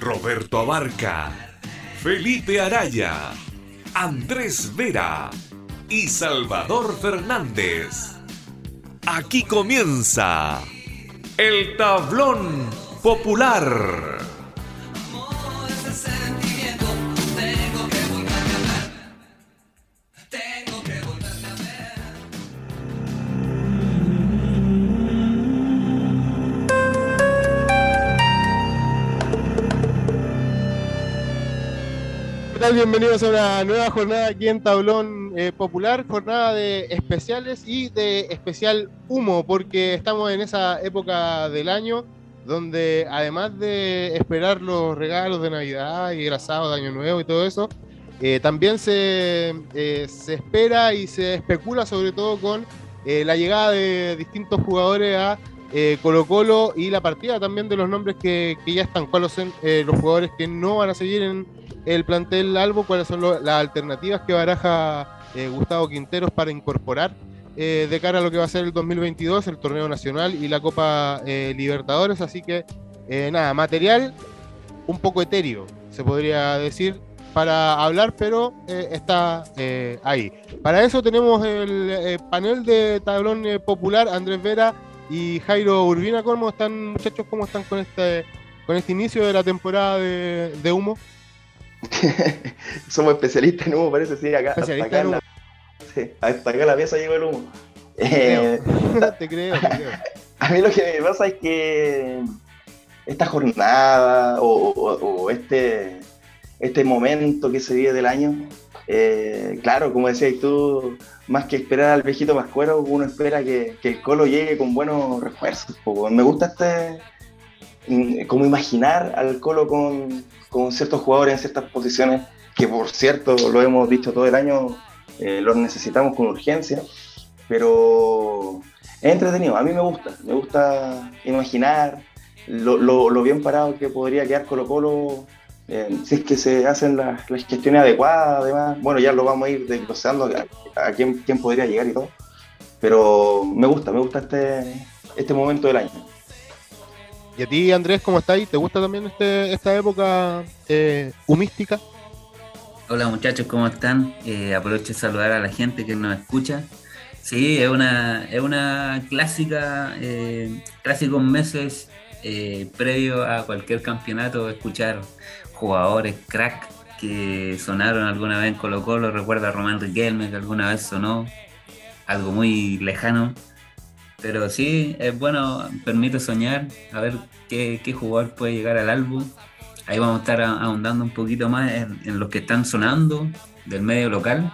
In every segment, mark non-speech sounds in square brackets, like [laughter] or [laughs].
Roberto Abarca, Felipe Araya, Andrés Vera y Salvador Fernández. Aquí comienza el tablón popular. Bienvenidos a una nueva jornada aquí en Tablón eh, Popular, jornada de especiales y de especial humo, porque estamos en esa época del año donde además de esperar los regalos de Navidad y el asado de Año Nuevo y todo eso, eh, también se, eh, se, espera y se especula sobre todo con la llegada de distintos jugadores a Colo Colo y la partida también de los nombres que, que ya están, cuáles son los jugadores que no van a seguir en el plantel Albo, cuáles son las alternativas que baraja eh, Gustavo Quinteros para incorporar eh, de cara a lo que va a ser el 2022, el torneo nacional y la Copa eh, Libertadores. Así que, nada, material un poco etéreo, se podría decir, para hablar, pero está ahí. Para eso tenemos el panel de tablón popular, Andrés Vera y Jairo Urbina. ¿Cómo están, muchachos? ¿Cómo están con este, con este inicio de la temporada de humo? [laughs] Somos especialistas en humo, parece, sí, acá. Hasta acá, la, sí, hasta acá la pieza llegó el humo. Eh, [laughs] te creo, te creo. [laughs] A mí lo que me pasa es que esta jornada o, este, este momento que se vive del año, eh, claro, como decías tú, más que esperar al viejito Pascuero, uno espera que, el Colo llegue con buenos refuerzos. Me gusta este, mm, como imaginar al Colo con, con ciertos jugadores en ciertas posiciones, que por cierto, lo hemos dicho todo el año, eh, los necesitamos con urgencia, pero es entretenido, a mí me gusta, me gusta imaginar lo, bien parado que podría quedar Colo Colo eh, si es que se hacen las, las, gestiones adecuadas, además, bueno, ya lo vamos a ir desglosando a, a quién, quién, podría llegar y todo, pero me gusta, me gusta este, este momento del año. ¿Y a ti, Andrés, cómo estáis? ¿Te gusta también este, esta época eh, humística? Hola muchachos, ¿cómo están? Eh, aprovecho de saludar a la gente que nos escucha. Sí, es una, es una clásica, eh, clásicos meses eh, previo a cualquier campeonato, escuchar jugadores crack que sonaron alguna vez en Colo Colo, recuerda a Román Riquelme que alguna vez sonó, algo muy lejano, pero sí, es bueno, permite soñar, a ver qué, jugador puede llegar al álbum. Ahí vamos a estar ahondando un poquito más en, los que están sonando del medio local.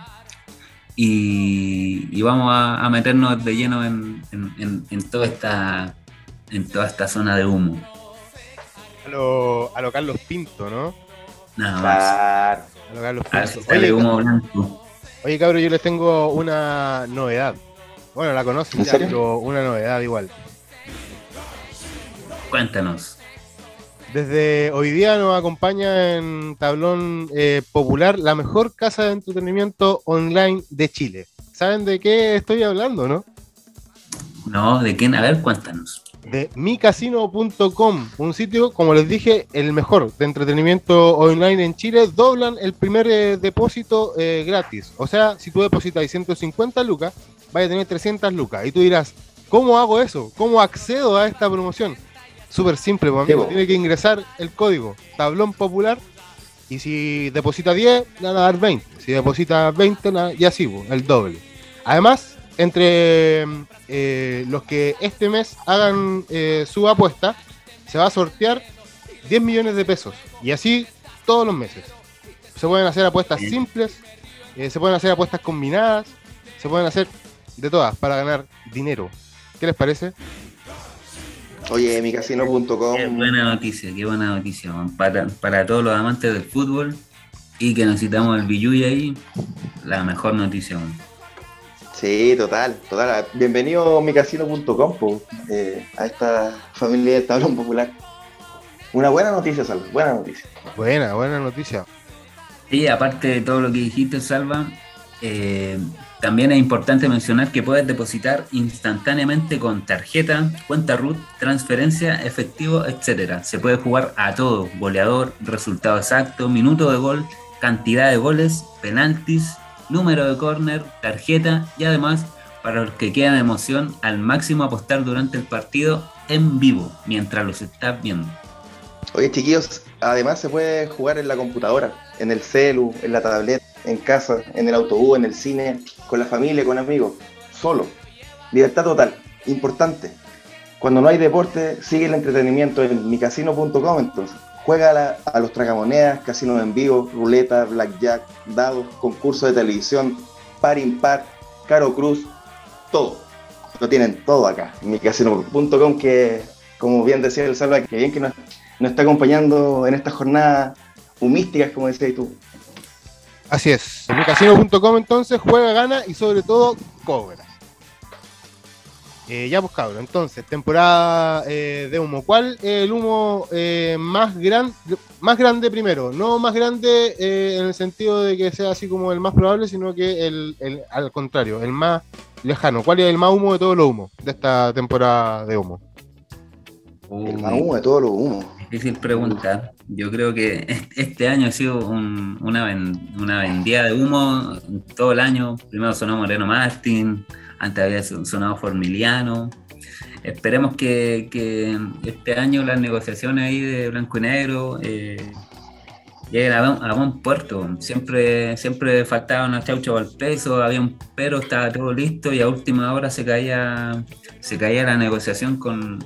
Y, vamos a, meternos de lleno en, toda esta, en toda esta zona de humo. A lo, a lo Carlos Pinto, ¿no? Nada más. A lo Carlos Pinto. Oye, humo blanco. Oye, cabrón, yo les tengo una novedad. Bueno, la conocen ya, pero una novedad igual. Cuéntanos. Desde hoy día nos acompaña en Tablón eh, Popular la mejor casa de entretenimiento online de Chile. ¿Saben de qué estoy hablando, no? No, ¿de quién? A ver, cuéntanos. De micasino.com, un sitio, como les dije, el mejor de entretenimiento online en Chile. Doblan el primer eh, depósito eh, gratis. O sea, si tú depositas 150 lucas, vaya a tener 300 lucas. Y tú dirás, ¿cómo hago eso? ¿Cómo accedo a esta promoción? Súper simple, pues, amigo. Tiene que ingresar el código tablón popular y si deposita 10, le van a dar 20. Si deposita 20, ya sí, pues, el doble. Además, entre eh, los que este mes hagan eh, su apuesta, se va a sortear 10 millones de pesos. Y así todos los meses. Se pueden hacer apuestas simples, eh, se pueden hacer apuestas combinadas, se pueden hacer de todas para ganar dinero. ¿Qué les parece? Oye, micasino.com. Qué buena noticia, qué buena noticia, Para, para todos los amantes del fútbol y que necesitamos el Billuy ahí, la mejor noticia, Sí, total, total. Bienvenido a micasino.com eh, a esta familia del tablón popular. Una buena noticia, Salva, buena noticia. Buena, buena noticia. Y aparte de todo lo que dijiste, Salva, eh, también es importante mencionar que puedes depositar instantáneamente con tarjeta, cuenta RUT, transferencia, efectivo, etc. Se puede jugar a todo, goleador, resultado exacto, minuto de gol, cantidad de goles, penaltis, número de córner, tarjeta y además para los que quedan emoción al máximo apostar durante el partido en vivo mientras los estás viendo. Oye chiquillos, además se puede jugar en la computadora, en el celu, en la tableta en casa, en el autobús, en el cine, con la familia, con amigos, solo. Libertad total, importante. Cuando no hay deporte, sigue el entretenimiento en micasino.com entonces. Juega a, los tragamonedas, casinos en vivo, ruleta, blackjack, dados, concursos de televisión, par impar, caro cruz, todo. Lo tienen todo acá, en micasino.com que, como bien decía el Salva, que bien que nos, nos está acompañando en esta jornada humísticas, como decías tú. Así es. En micasino.com entonces juega, gana y sobre todo cobra. Eh, ya pues cabrón, entonces, temporada eh, de humo. ¿Cuál es el humo eh, más, gran, más grande primero? No más grande en el sentido de que sea así como el más probable, sino que el, al contrario, el más lejano. ¿Cuál es el más humo de todos los humos de esta temporada de humo? El más humo de todos los humos. Difícil pregunta. Yo creo que este año ha sido una, una vendida de humo todo el año. Primero sonó Moreno Martín, antes había sonado Formiliano. Esperemos que, este año las negociaciones ahí de blanco y negro eh, lleguen a, buen puerto. Siempre, siempre faltaba una chaucha al peso, había un pero, estaba todo listo y a última hora se caía, se caía la negociación con,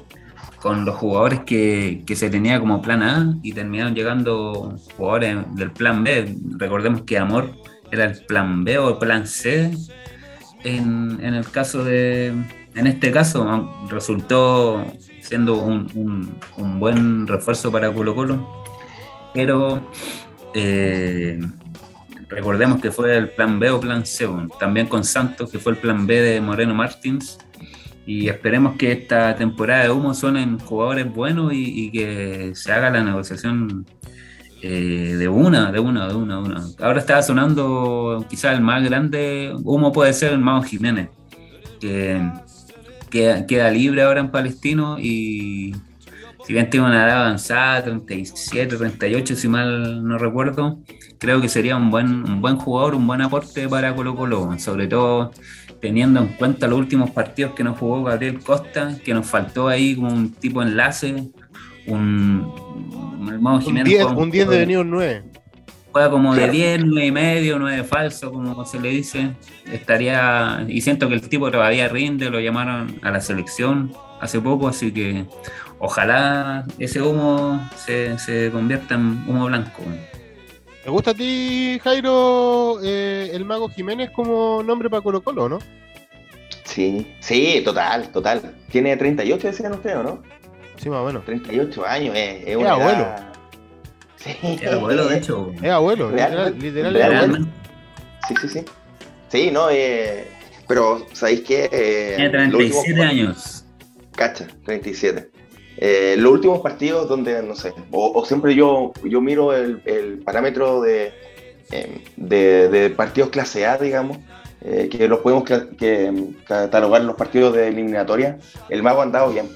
con los jugadores que, se tenía como plan A y terminaron llegando jugadores del plan B. Recordemos que Amor era el plan B o el plan C. En, el caso de, en este caso, resultó siendo un, buen refuerzo para Colo Colo, pero eh, recordemos que fue el plan B o plan C, también con Santos, que fue el plan B de Moreno Martins, y esperemos que esta temporada de humo suenen jugadores buenos y, que se haga la negociación eh, de una, de una, de una, de una. Ahora está sonando quizás el más grande humo puede ser el Mao Jiménez, que, queda libre ahora en Palestino y si bien tiene una edad avanzada, 37, 38 si mal no recuerdo, creo que sería un buen, un buen jugador, un buen aporte para Colo Colo, sobre todo teniendo en cuenta los últimos partidos que nos jugó Gabriel Costa, que nos faltó ahí como un tipo de enlace, un, un 10 de venido 9. Juega como de 10, 9 y medio, 9 falso, como se le dice. Estaría, y siento que el tipo todavía rinde, lo llamaron a la selección hace poco, así que ojalá ese humo se, se convierta en humo blanco. ¿Te gusta a ti, Jairo, eh, el Mago Jiménez como nombre para Colo Colo, no? Sí, sí, total, total. Tiene 38, decían ustedes, ¿no? Sí, más o menos. 38 años, eh, es, un abuelo. Sí. Es abuelo, de hecho. Es abuelo, literal, literal, Sí, sí, sí. Sí, no, eh, pero ¿sabéis qué? Eh, Tiene 37 años. Cacha, 37. Eh, los últimos partidos donde, no sé, o, siempre yo, yo miro el, parámetro de, em, de, partidos clase A, digamos, eh, que los podemos que, catalogar los partidos de eliminatoria, el mago ha andado bien.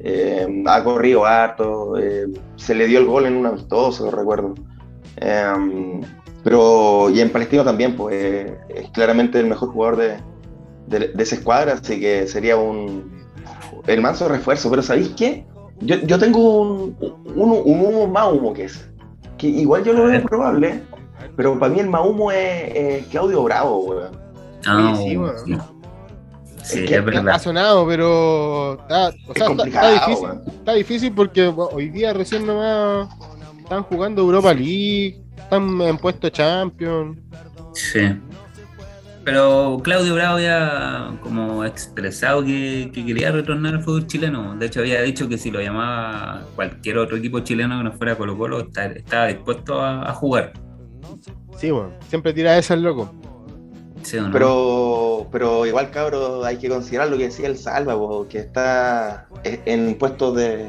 Em, ha corrido harto, em, se le dio el gol en un amistoso, recuerdo. pero, y en Palestino también, pues es claramente el mejor jugador de, de, de esa escuadra, así que sería un, el manso refuerzo. Pero ¿sabéis qué? Yo, yo tengo un, un, un, humo más humo que ese. Que igual yo lo veo probable, pero para mí el más humo es, Claudio Bravo, weón. Ah, sí. Sí, es, que ha sonado, pero está, o sea, está, difícil, está difícil porque hoy día recién nomás están jugando Europa League, están en puesto Champion. Sí. pero Claudio Bravo había como expresado que, quería retornar al fútbol chileno. De hecho, había dicho que si lo llamaba cualquier otro equipo chileno que no fuera Colo Colo, estaba dispuesto a, jugar. Sí, bueno, siempre tira esa el loco. Pero, pero igual, cabro, hay que considerar lo que decía el Salva, que está en puestos de,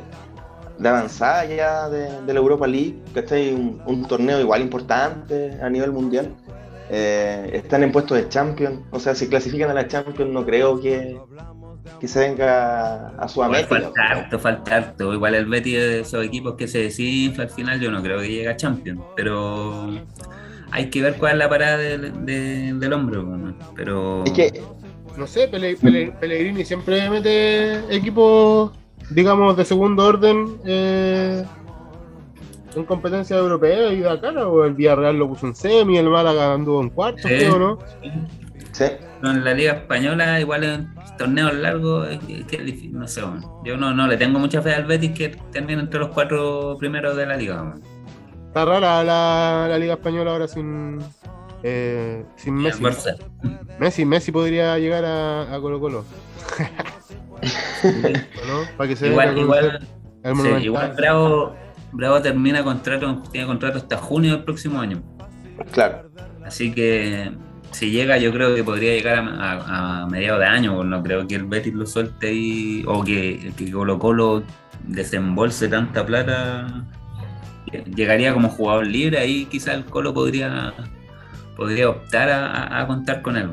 de avanzada ya de, la Europa League, que está un, un torneo igual importante a nivel mundial eh, están en puestos de Champions. O sea, si clasifican a la Champions, no creo que, que se venga a su Falta harto, falta harto. Igual el Betis de esos equipos que se desinfla al final, yo no creo que llegue a Champions. Pero hay que ver cuál es la parada del hombre. Pero. Es que, no sé, Pellegrini siempre mete equipos, digamos, de segundo orden. Eh en competencia europea y de acá, ¿no? El Villarreal lo puso en semi, el Málaga anduvo en cuarto, creo, ¿no? Sí. en la Liga Española, igual en torneos largos, no sé, yo no, no le tengo mucha fe al Betis que termine entre los cuatro primeros de la Liga. Está rara la, la, Liga Española ahora sin, eh, sin Messi. Messi. Messi podría llegar a, a Colo Colo. [laughs] ¿No? Para que se igual, igual, sí, igual Bravo Bravo termina contrato, tiene contrato hasta junio del próximo año. Claro. Así que si llega, yo creo que podría llegar a, mediados de año. No creo que el Betis lo suelte ahí o que, que Colo Colo desembolse tanta plata. Llegaría como jugador libre, ahí quizá el Colo podría, podría optar a, contar con él.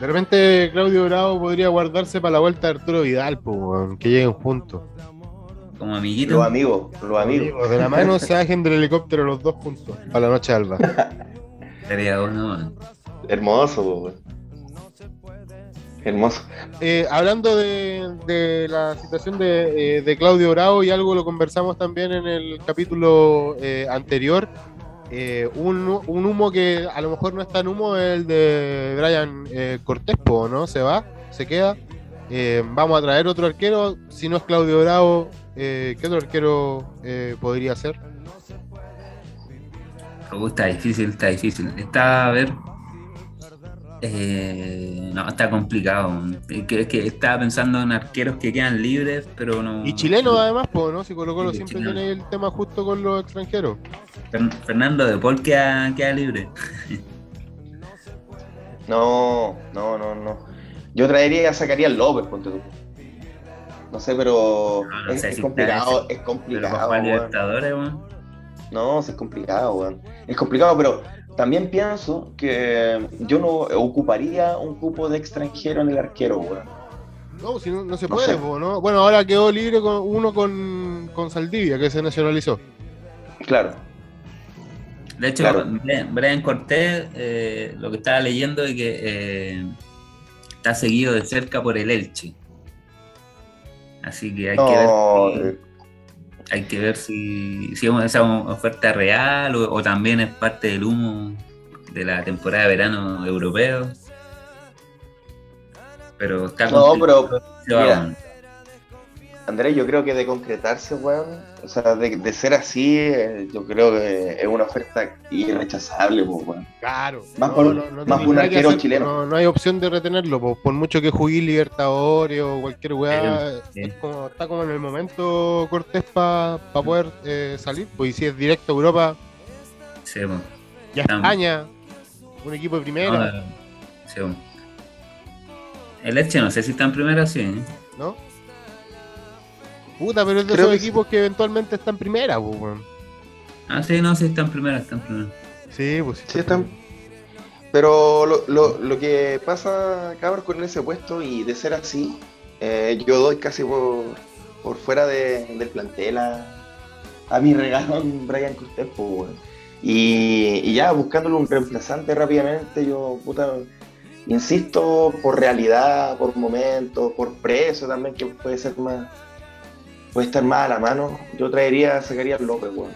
De repente Claudio Bravo podría guardarse para la vuelta de Arturo Vidal, que lleguen juntos. Como amiguitos. Los amigos, los amigos. De la mano se bajen del helicóptero los dos juntos. A la noche alba. Sería bueno, Hermoso, Hermoso. Eh, hablando de, la situación de, eh, de, Claudio Bravo y algo lo conversamos también en el capítulo eh, anterior. Un, un, humo que a lo mejor no es tan humo es el de Brian Cortés, ¿no? Se va, se queda. vamos a traer otro arquero. Si no es Claudio Bravo, eh, ¿qué otro arquero eh, podría ser? está difícil, está difícil. Está, a ver. Eh, no, está complicado. Es que, estaba pensando en arqueros que quedan libres, pero no. Y chilenos, además, ¿no? Si Colo Colo siempre tiene el tema justo con los extranjeros. Fernando de Paul queda, libre. [laughs] no, no, no, no. Yo traería a Zacarías López, ponte tú. No sé, pero es, complicado, es complicado. No, es complicado, weón. Es complicado, pero también pienso que yo no ocuparía un cupo de extranjero en el arquero, weón. No, si no, se puede, ¿no? Bueno, ahora quedó libre con, uno con, con Saldivia, que se nacionalizó. Claro. De hecho, Brian Cortés, eh, lo que estaba leyendo es que eh, está seguido de cerca por el Elche. Así que hay que ver si, eh. Hay que ver si, si esa oferta real o, también es parte del humo de la temporada de verano europeo. Pero está No, pero Andrés, yo creo que de concretarse, weón, o sea, de, ser así, eh, yo creo que es una oferta irrechazable, weón. Claro. Más por, un arquero chileno. No, hay opción de retenerlo, por mucho que juegue Libertadores o cualquier weá, está como en el momento Cortés para poder eh, salir, pues y si es directo a Europa, sí, y a España, un equipo de primera. sí, el Eche no sé si está en primera, sí. ¿eh? ¿No? Puta, pero es de esos equipos que eventualmente están primera, pues, Ah, sí, no, sí están primera, están primera. Sí, pues sí. están. Pero lo, lo, lo, que pasa, cabros, con ese puesto, y de ser así, eh, yo doy casi por, por fuera de, del plantel a, a mi regalón [laughs] Brian Cortés, pues, y, y, ya buscándole un reemplazante rápidamente, yo, puta, insisto, por realidad, por momento, por precio también, que puede ser más puede estar más a la mano, yo traería a Zacarías López, weón.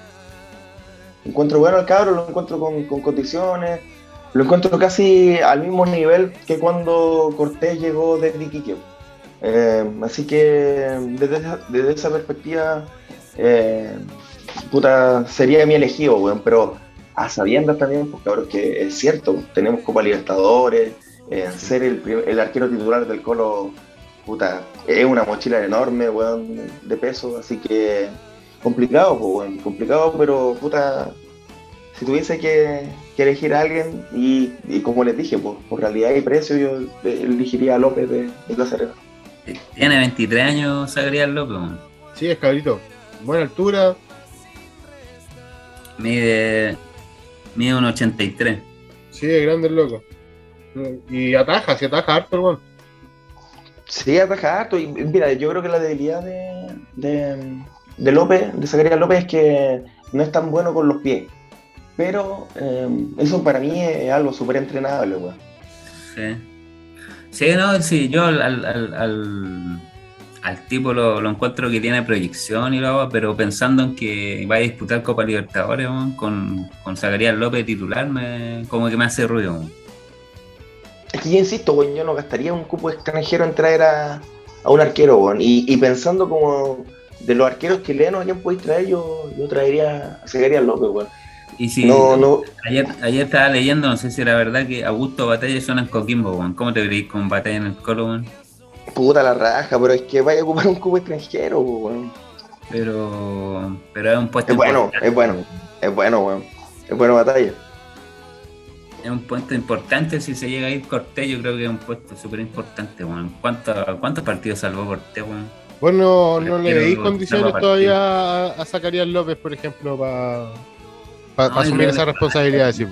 Encuentro bueno al cabro, lo encuentro con, condiciones, lo encuentro casi al mismo nivel que cuando Cortés llegó desde Iquique. Eh, así que desde, esa perspectiva, eh, puta, sería mi elegido, weón. Pero a sabiendas también, porque ahora que es cierto, tenemos Copa Libertadores, eh, ser el, el, arquero titular del Colo, puta, es una mochila enorme, weón, de peso, así que complicado, pues, complicado, pero puta, si tuviese que, elegir a alguien, y, como les dije, por, por, realidad y precio, yo elegiría a López de, de La Serena. Tiene 23 años Sagrial López. Sí, es cabrito. Buena altura. Mide, mide un 83. Sí, es grande el loco. Y ataja, si ataja harto, hermano. Sí, ataja harto. Y mira, yo creo que la debilidad de, de, de López, de Zacarías López, es que no es tan bueno con los pies. Pero eh, eso para mí es algo súper entrenable, weón. Sí. Sí, no, sí, yo al, al, al, tipo lo, encuentro que tiene proyección y lo pero pensando en que va a disputar Copa Libertadores con, con Zacarías López titular, me, como que me hace ruido. Es que yo insisto, güey, yo no gastaría un cupo extranjero en traer a, un arquero, güey. Y, pensando como de los arqueros chilenos, ¿a quién podéis traer? Yo, yo traería a Zacarías López, güey. Y si no, no. Ayer, ayer estaba leyendo, no sé si era verdad, que Augusto Batalla suena en Coquimbo. ¿Cómo te veréis con Batalla en el Colo, weón? Puta la raja, pero es que vaya a ocupar un cubo extranjero, weón. Pero, pero es un puesto Es bueno, es bueno, es bueno, weón. Es bueno Batalla. Es un puesto importante si se llega a ir Cortés, yo creo que es un puesto súper importante. ¿Cuántos, partidos salvó Cortés, weón? Bueno, no le veis condiciones todavía a, a Zacarías López, por ejemplo, para asumir esa responsabilidad, decir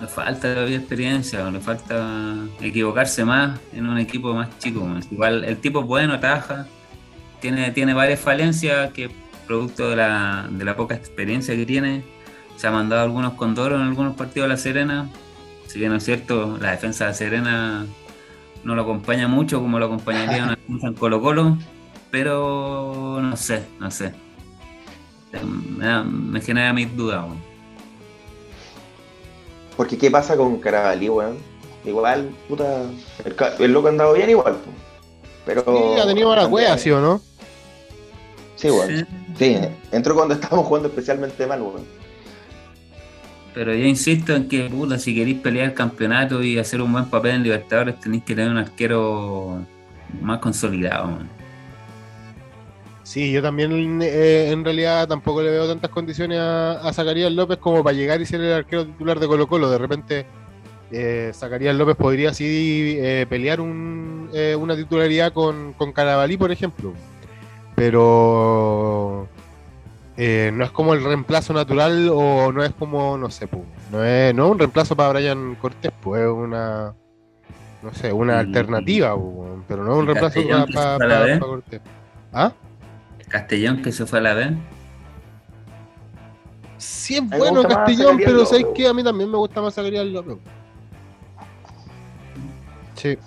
Le falta todavía experiencia, le falta equivocarse más en un equipo más chico. Igual el tipo bueno, ataja, tiene, tiene varias falencias que producto de la, de la poca experiencia que tiene. Se ha mandado algunos condoros en algunos partidos a La Serena. Si bien es cierto, la defensa de La Serena no lo acompaña mucho como lo acompañaría una [laughs] defensa en Colo Colo, pero no sé, no sé. Me, genera mis dudas. Porque ¿qué pasa con Carabalí, weón? Igual, puta, el, loco ha andado bien igual, pero... Sí, ha tenido mala wea, ¿sí o no? Sí, weón. Sí. entró cuando estábamos jugando especialmente mal, weón. Pero yo insisto en que, puta, si queréis pelear el campeonato y hacer un buen papel en Libertadores, tenéis que tener un arquero más consolidado. Sí, yo también eh, en realidad tampoco le veo tantas condiciones a, a, Zacarías López como para llegar y ser el arquero titular de Colo Colo. De repente, eh, Zacarías López podría así eh, pelear eh, una titularidad con, con por ejemplo. Pero no es como el reemplazo natural o no es como, no sé, no es no un reemplazo para Brian Cortés, pues es una, no sé, una alternativa, pero no es un reemplazo para, Cortés. ¿Ah? Castellón que se fue a la vez. Sí es bueno Castellón, pero ¿sabes qué? A mí también me gusta más Zacarías López. Sí.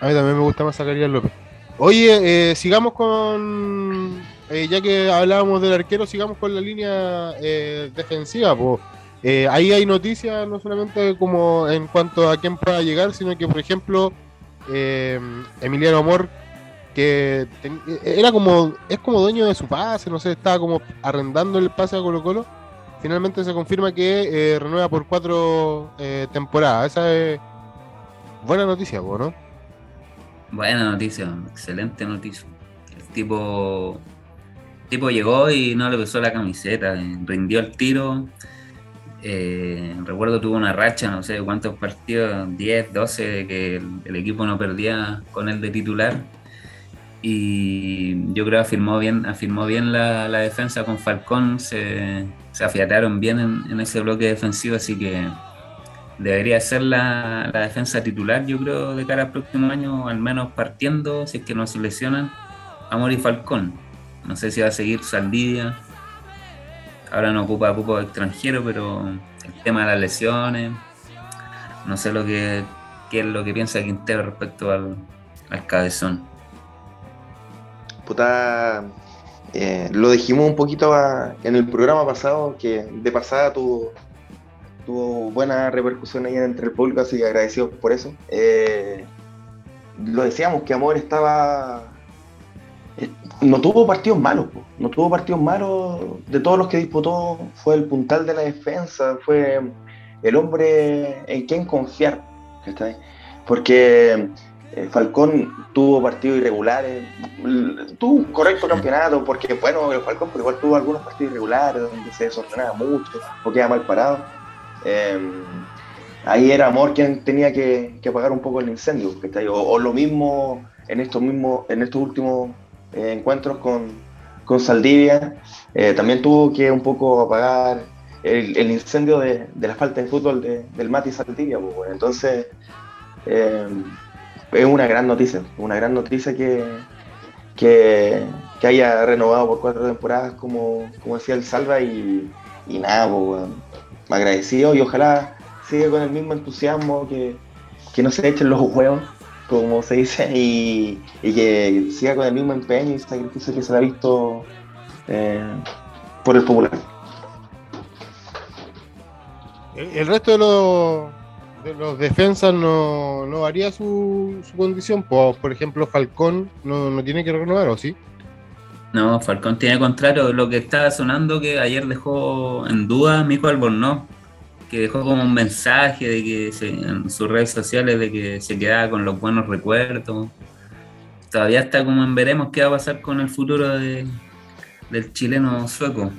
A mí también me gusta más Zacarías López. Oye, eh, sigamos con. Eh, ya que hablábamos del arquero, sigamos con la línea eh, defensiva. Pues. ahí hay noticias, no solamente como en cuanto a quién pueda llegar, sino que, por ejemplo, Emiliano Amor que era como, es como dueño de su pase, no sé, estaba como arrendando el pase a Colo Colo. Finalmente se confirma que renueva por cuatro temporadas. Esa es buena noticia, ¿no? Buena noticia, excelente noticia. El tipo, tipo llegó y no le pesó la camiseta, rindió el tiro. Eh, recuerdo tuvo una racha, no sé cuántos partidos, 10, 12, que el equipo no perdía con él de titular y yo creo afirmó bien, afirmó bien la, defensa con Falcón, se, afiataron bien en, ese bloque defensivo, así que debería ser la, defensa titular, yo creo, de cara al próximo año, al menos partiendo, si es que no se lesionan, Amor y Falcón. No sé si va a seguir Saldivia, ahora no ocupa cupo extranjero, pero el tema de las lesiones, no sé lo que, qué es lo que piensa Quintero respecto al, al cabezón puta, eh, lo dijimos un poquito en el programa pasado, que de pasada tuvo, tuvo buena repercusión ahí entre el público, así que agradecidos por eso. Eh, lo decíamos que Amor estaba no tuvo partidos malos, no tuvo partidos malos. De todos los que disputó, fue el puntal de la defensa, fue el hombre en quien confiar. Porque eh, Falcón tuvo partidos irregulares, tuvo un correcto campeonato, porque bueno, el Falcón pero igual tuvo algunos partidos irregulares donde se desordenaba mucho o quedaba mal parado. Em, ahí era Amor quien tenía que, apagar un poco el incendio, o, o, lo mismo en estos mismos, en estos últimos eh, encuentros con, con Saldivia, eh, también tuvo que un poco apagar el, incendio de, la falta de fútbol del Mati Saldivia. Pues, Entonces, eh, es una gran noticia, una gran noticia que, que, haya renovado por cuatro temporadas, como, como decía el Salva, y, nada, pues, agradecido y ojalá siga con el mismo entusiasmo, que, que no se echen los huevos como se dice, y, que siga con el mismo empeño y sacrificio que se le ha visto eh, por el popular. El, resto de los, de los defensas no, varía su, condición. Por, por ejemplo, Falcón no, tiene que renovar, ¿o sí? No, Falcón tiene contrario. Lo que está sonando que ayer dejó en duda Mico Albornoz que dejó como un mensaje de que en sus redes sociales de que se quedaba con los buenos recuerdos. Todavía está como en veremos qué va a pasar con el futuro de, del chileno sueco.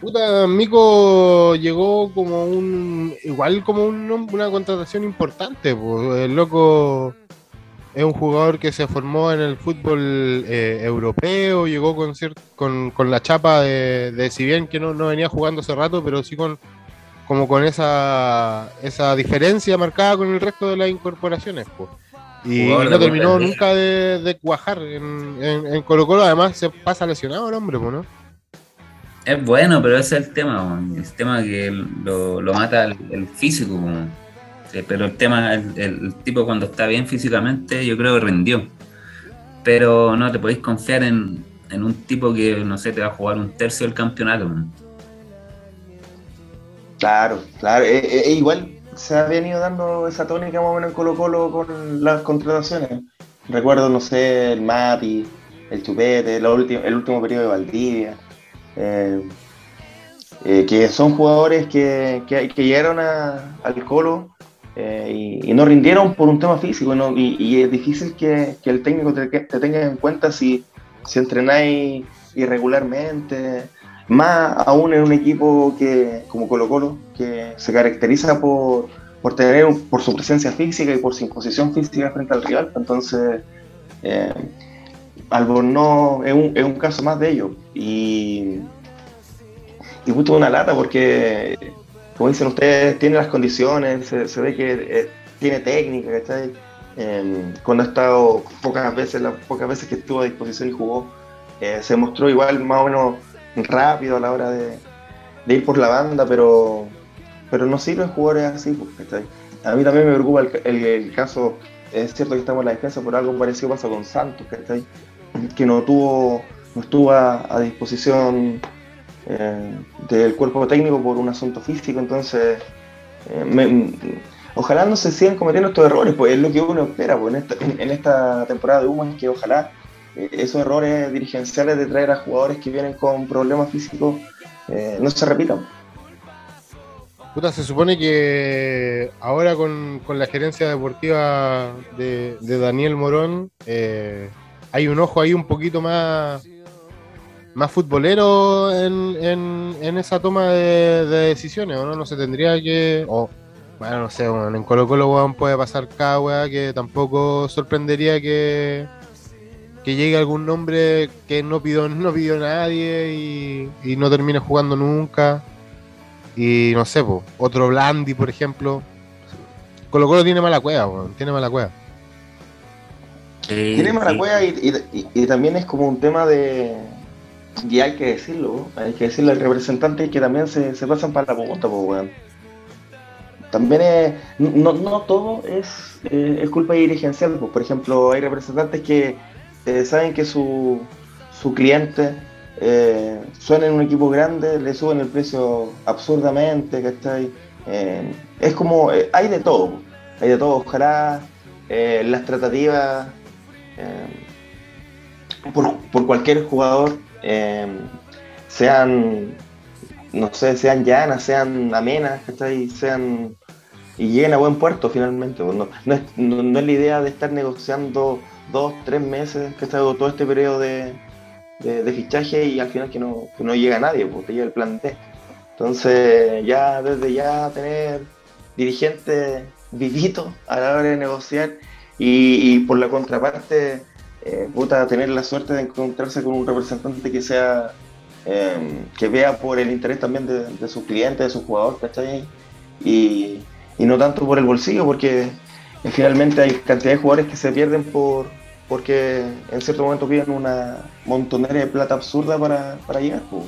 Puta, Mico llegó como un. Igual como una contratación importante. Pues. El loco es un jugador que se formó en el fútbol eh, europeo. Llegó con, con, con la chapa de, de, si bien que no, no venía jugando hace rato, pero sí con, como con esa, esa diferencia marcada con el resto de las incorporaciones. Y no terminó nunca de, cuajar en, en, Colo Colo, además se pasa lesionado el hombre, ¿no? Es bueno, pero ese es el tema, el tema que lo, mata el, físico. Pero el tema, el, tipo cuando está bien físicamente, yo creo que rindió. Pero no te podéis confiar en, en un tipo que, no sé, te va a jugar un tercio del campeonato. Claro, claro. E, igual se ha venido dando esa tónica más o menos en Colo Colo con las contrataciones. Recuerdo, no sé, el Mati, el Chupete, el último, periodo de Valdivia. Que son jugadores que, que, llegaron al Colo y, no rindieron por un tema físico. Y, es difícil que, el técnico te, te, tenga en cuenta si, si entrenáis irregularmente, más aún en un equipo que como Colo Colo, que se caracteriza por, por tener por su presencia física y por su imposición física frente al rival. Entonces, eh, Albornoz es un, es un caso más de ello. Y, y justo una lata porque, como dicen ustedes, tiene las condiciones, se, ve que eh, tiene técnica, eh, cuando ha estado pocas veces, las pocas veces que estuvo a disposición y jugó, eh, se mostró igual más o menos rápido a la hora de, ir por la banda, pero, pero no sirven jugadores así. Pues, a mí también me preocupa el, caso, es cierto que estamos en la defensa, por algo parecido pasa con Santos, que no tuvo no estuvo a, disposición eh, del cuerpo técnico por un asunto físico, entonces eh, ojalá no se sigan cometiendo estos errores, pues es lo que uno espera pues, en, esta, en, esta temporada de Humo, que ojalá esos errores dirigenciales de traer a jugadores que vienen con problemas físicos eh, no se repitan. Puta, se supone que ahora con, la gerencia deportiva de, Daniel Morón eh, hay un ojo ahí un poquito más más futbolero en, esa toma de, decisiones, ¿o no? No se tendría que... bueno, no sé, en Colo Colo puede pasar cada weá que tampoco sorprendería que que llegue algún nombre que no pidió, no pidió nadie y, no termine jugando nunca. Y no sé, otro Blandi, por ejemplo. Colo Colo tiene mala cueva, tiene mala cueva. tiene mala cueva y, también es como un tema de. Y hay que decirlo, hay que decirle al representante que también se, pasan para la punta, pues, También es, no, no todo es, eh, es culpa dirigencial, pues, por ejemplo, hay representantes que eh, saben que su, su cliente eh, suena en un equipo grande, le suben el precio absurdamente, ¿cachai? Eh, es como, eh, hay de todo, hay de todo, ojalá las tratativas por, cualquier jugador, sean, no sé, sean llanas, sean amenas, Sean y lleguen a buen puerto finalmente. Pues no, no, es, no, es, la idea de estar negociando dos, tres meses, que está todo este periodo de, de, fichaje y al final que no, que no llega nadie, porque llega el plan D. Entonces, ya desde ya tener dirigentes vivitos a la hora de negociar y, por la contraparte, eh, puta, tener la suerte de encontrarse con un representante que sea, em, que vea por el interés también de, sus clientes, de sus jugadores, ¿cachai? Y, y no tanto por el bolsillo, porque finalmente hay cantidad de jugadores que se pierden por porque en cierto momento piden una montonera de plata absurda para, para llegar. Pues.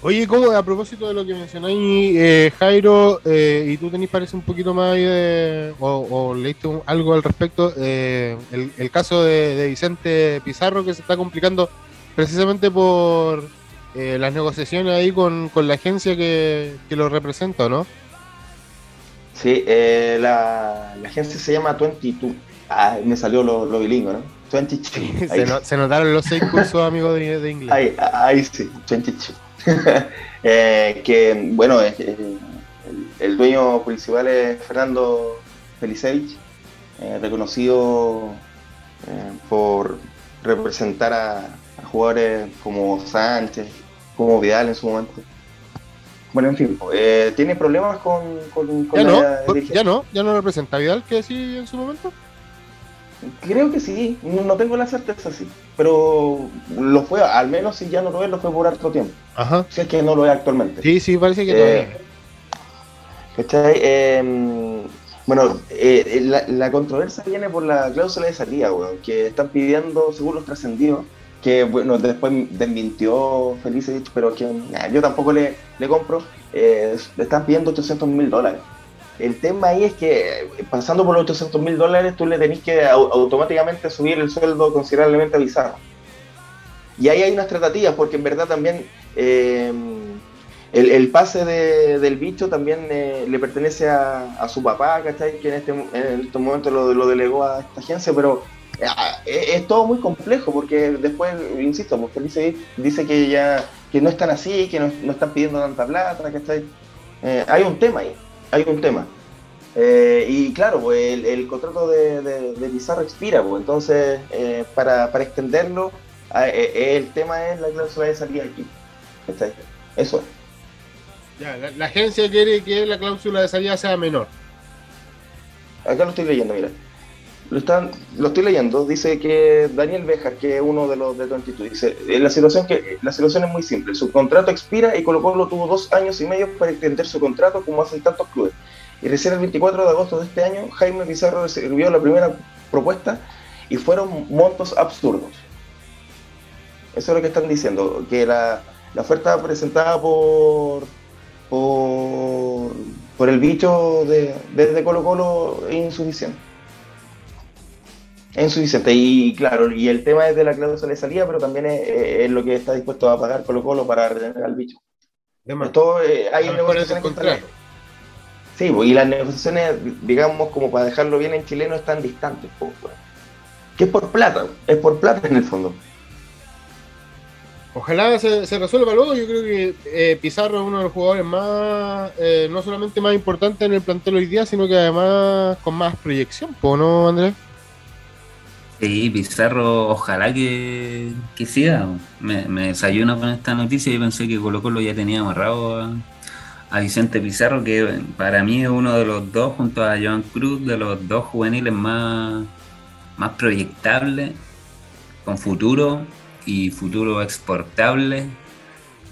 Oye, ¿cómo a propósito de lo que mencionáis, eh, Jairo, eh, y tú tenéis parece un poquito más ahí de, o, leíste algo al respecto, eh, el, caso de, Vicente Pizarro que se está complicando precisamente por las negociaciones ahí con, la agencia que, que lo representa, ¿no? Sí, eh, la, agencia se llama 22. Ah, me salió lo, lo bilingüe, ¿no? 22. [laughs] se, notaron los seis cursos, amigos de, inglés. Ahí, ahí sí, 22. [laughs] eh, que, bueno, el, dueño principal es Fernando Felicevich, eh, reconocido eh, por representar a, a jugadores como Sánchez, como Vidal en su momento. Bueno, en fin, eh, ¿tiene problemas con, con, ¿Ya, no, ¿Ya no? ¿Ya no representa Vidal que sí en su momento? Creo que sí, no, tengo la certeza, sí. Pero lo fue, al menos si ya no lo es, lo fue por harto tiempo. Ajá. Si es que no lo es actualmente. Sí, sí, parece que eh, ¿Cachai? Eh, bueno, eh, la, la, controversia viene por la cláusula de salida, weón, que están pidiendo, según los trascendidos, que bueno, después desmintió Felicevich, pero que yo tampoco le, le compro, eh, le están pidiendo 800 mil dólares. El tema ahí es que pasando por los 800 mil dólares tú le tenés que automáticamente subir el sueldo considerablemente a Bizarro. Y ahí hay unas tratativas, porque en verdad también eh, el, pase de, del bicho también eh, le pertenece a, su papá, ¿cachai? Que en este, en este momento lo, delegó a esta agencia, pero es, todo muy complejo porque después, insisto, pues Felice dice que ya que no están así, que no, están pidiendo tanta plata, que eh, hay un tema ahí, hay un tema. Eh, y claro, pues el, contrato de, de, Pizarro expira, pues entonces eh, para, extenderlo, ah, el tema es la cláusula de salida aquí. Eso es. la agencia quiere que la cláusula de salida sea menor. Acá lo estoy leyendo, mira. Lo, están, lo estoy leyendo, dice que Daniel Bejar, que es uno de los de 22, dice, eh, la situación, que, la situación es muy simple, su contrato expira y Colo Colo tuvo dos años y medio para extender su contrato como hacen tantos clubes. Y recién el 24 de agosto de este año, Jaime Pizarro recibió la primera propuesta y fueron montos absurdos. Eso es lo que están diciendo, que la, la oferta presentada por, por, por el bicho de, desde Colo Colo es insuficiente es insuficiente. Y claro, y el tema es de la cláusula de salida, pero también es, lo que está dispuesto a pagar Colo Colo para retener al bicho. Esto, eh, hay negociaciones Sí, y las negociaciones, digamos, como para dejarlo bien en chileno, están distantes. Pues, que es por plata, es por plata en el fondo. Ojalá se, resuelva luego. Yo creo que eh, Pizarro es uno de los jugadores más, eh, no solamente más importantes en el plantel hoy día, sino que además con más proyección, ¿no, Andrés? Sí, Pizarro, ojalá que, que siga. Me, desayuno con esta noticia y pensé que Colo Colo ya tenía amarrado a, Vicente Pizarro, que para mí es uno de los dos, junto a Joan Cruz, de los dos juveniles más, más proyectables, con futuro y futuro exportable,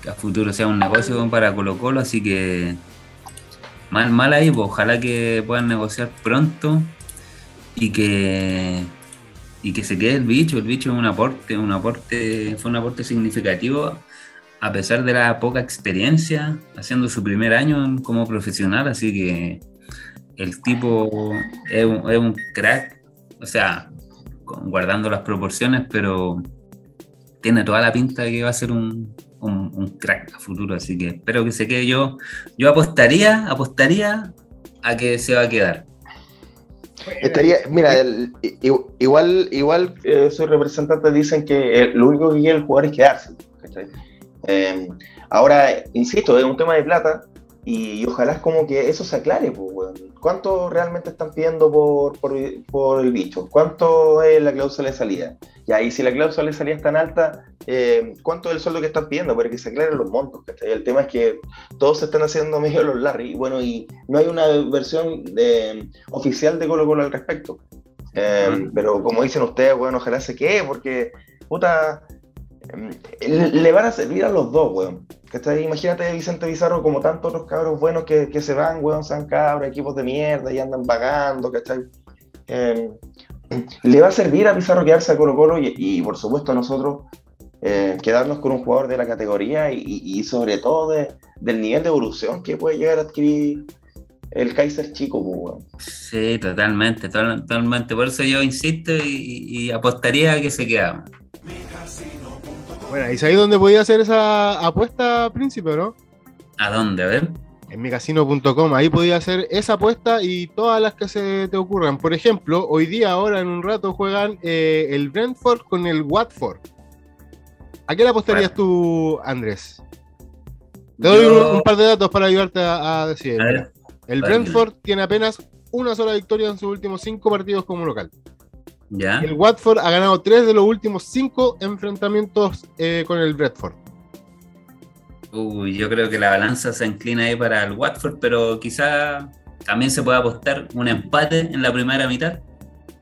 que a futuro sea un negocio para Colo Colo, así que mal, mal ahí, pues, ojalá que puedan negociar pronto y que y que se quede el bicho. El bicho es un aporte, un aporte, fue un aporte significativo a pesar de la poca experiencia, haciendo su primer año como profesional, así que el tipo es un, crack, o sea, guardando las proporciones, pero tiene toda la pinta de que va a ser un, un, crack a futuro, así que espero que se quede yo. Yo apostaría, apostaría a que se va a quedar. Estaría, mira, igual, igual eh, sus representantes dicen que lo único que quiere el jugador es quedarse. Eh, ahora, insisto, es un tema de plata y, ojalá es como que eso se aclare. Pues, ¿Cuánto realmente están pidiendo por, por, el bicho? ¿Cuánto es la cláusula de salida? Y ahí, si la cláusula de salida es tan alta, eh, ¿cuánto es el sueldo que están pidiendo? Para que se aclaren los montos. El tema es que todos se están haciendo medio los Larry. Y bueno, y no hay una versión de, oficial de Colo Colo al respecto. Eh, pero como dicen ustedes, bueno, ojalá se quede, porque, puta, le van a servir a los dos, weón. Imagínate a Vicente Bizarro como tantos otros cabros buenos que, se van, weón, son cabros, equipos de mierda y andan vagando, ¿cachai? Eh, le va a servir a Pizarro quedarse a Colo Colo y, por supuesto a nosotros eh, quedarnos con un jugador de la categoría y, sobre todo del nivel de evolución que puede llegar a adquirir el Kaiser chico, pues, weón. Sí, totalmente, totalmente. Por eso yo insisto y, apostaría a que se quedaba. Bueno, ¿y sabéis dónde podía hacer esa apuesta, príncipe, no? ¿A dónde? A ver. En micasino.com, ahí podía hacer esa apuesta y todas las que se te ocurran. Por ejemplo, hoy día, ahora en un rato, juegan eh, el Brentford con el Watford. ¿A qué le apostarías tú, Andrés? Te doy un, par de datos para ayudarte a, decir. el Brentford tiene apenas una sola victoria en sus últimos cinco partidos como local. El Watford ha ganado tres de los últimos cinco enfrentamientos eh, con el Bradford. Uy, yo creo que la balanza se inclina ahí para el Watford, pero quizá también se puede apostar un empate en la primera mitad.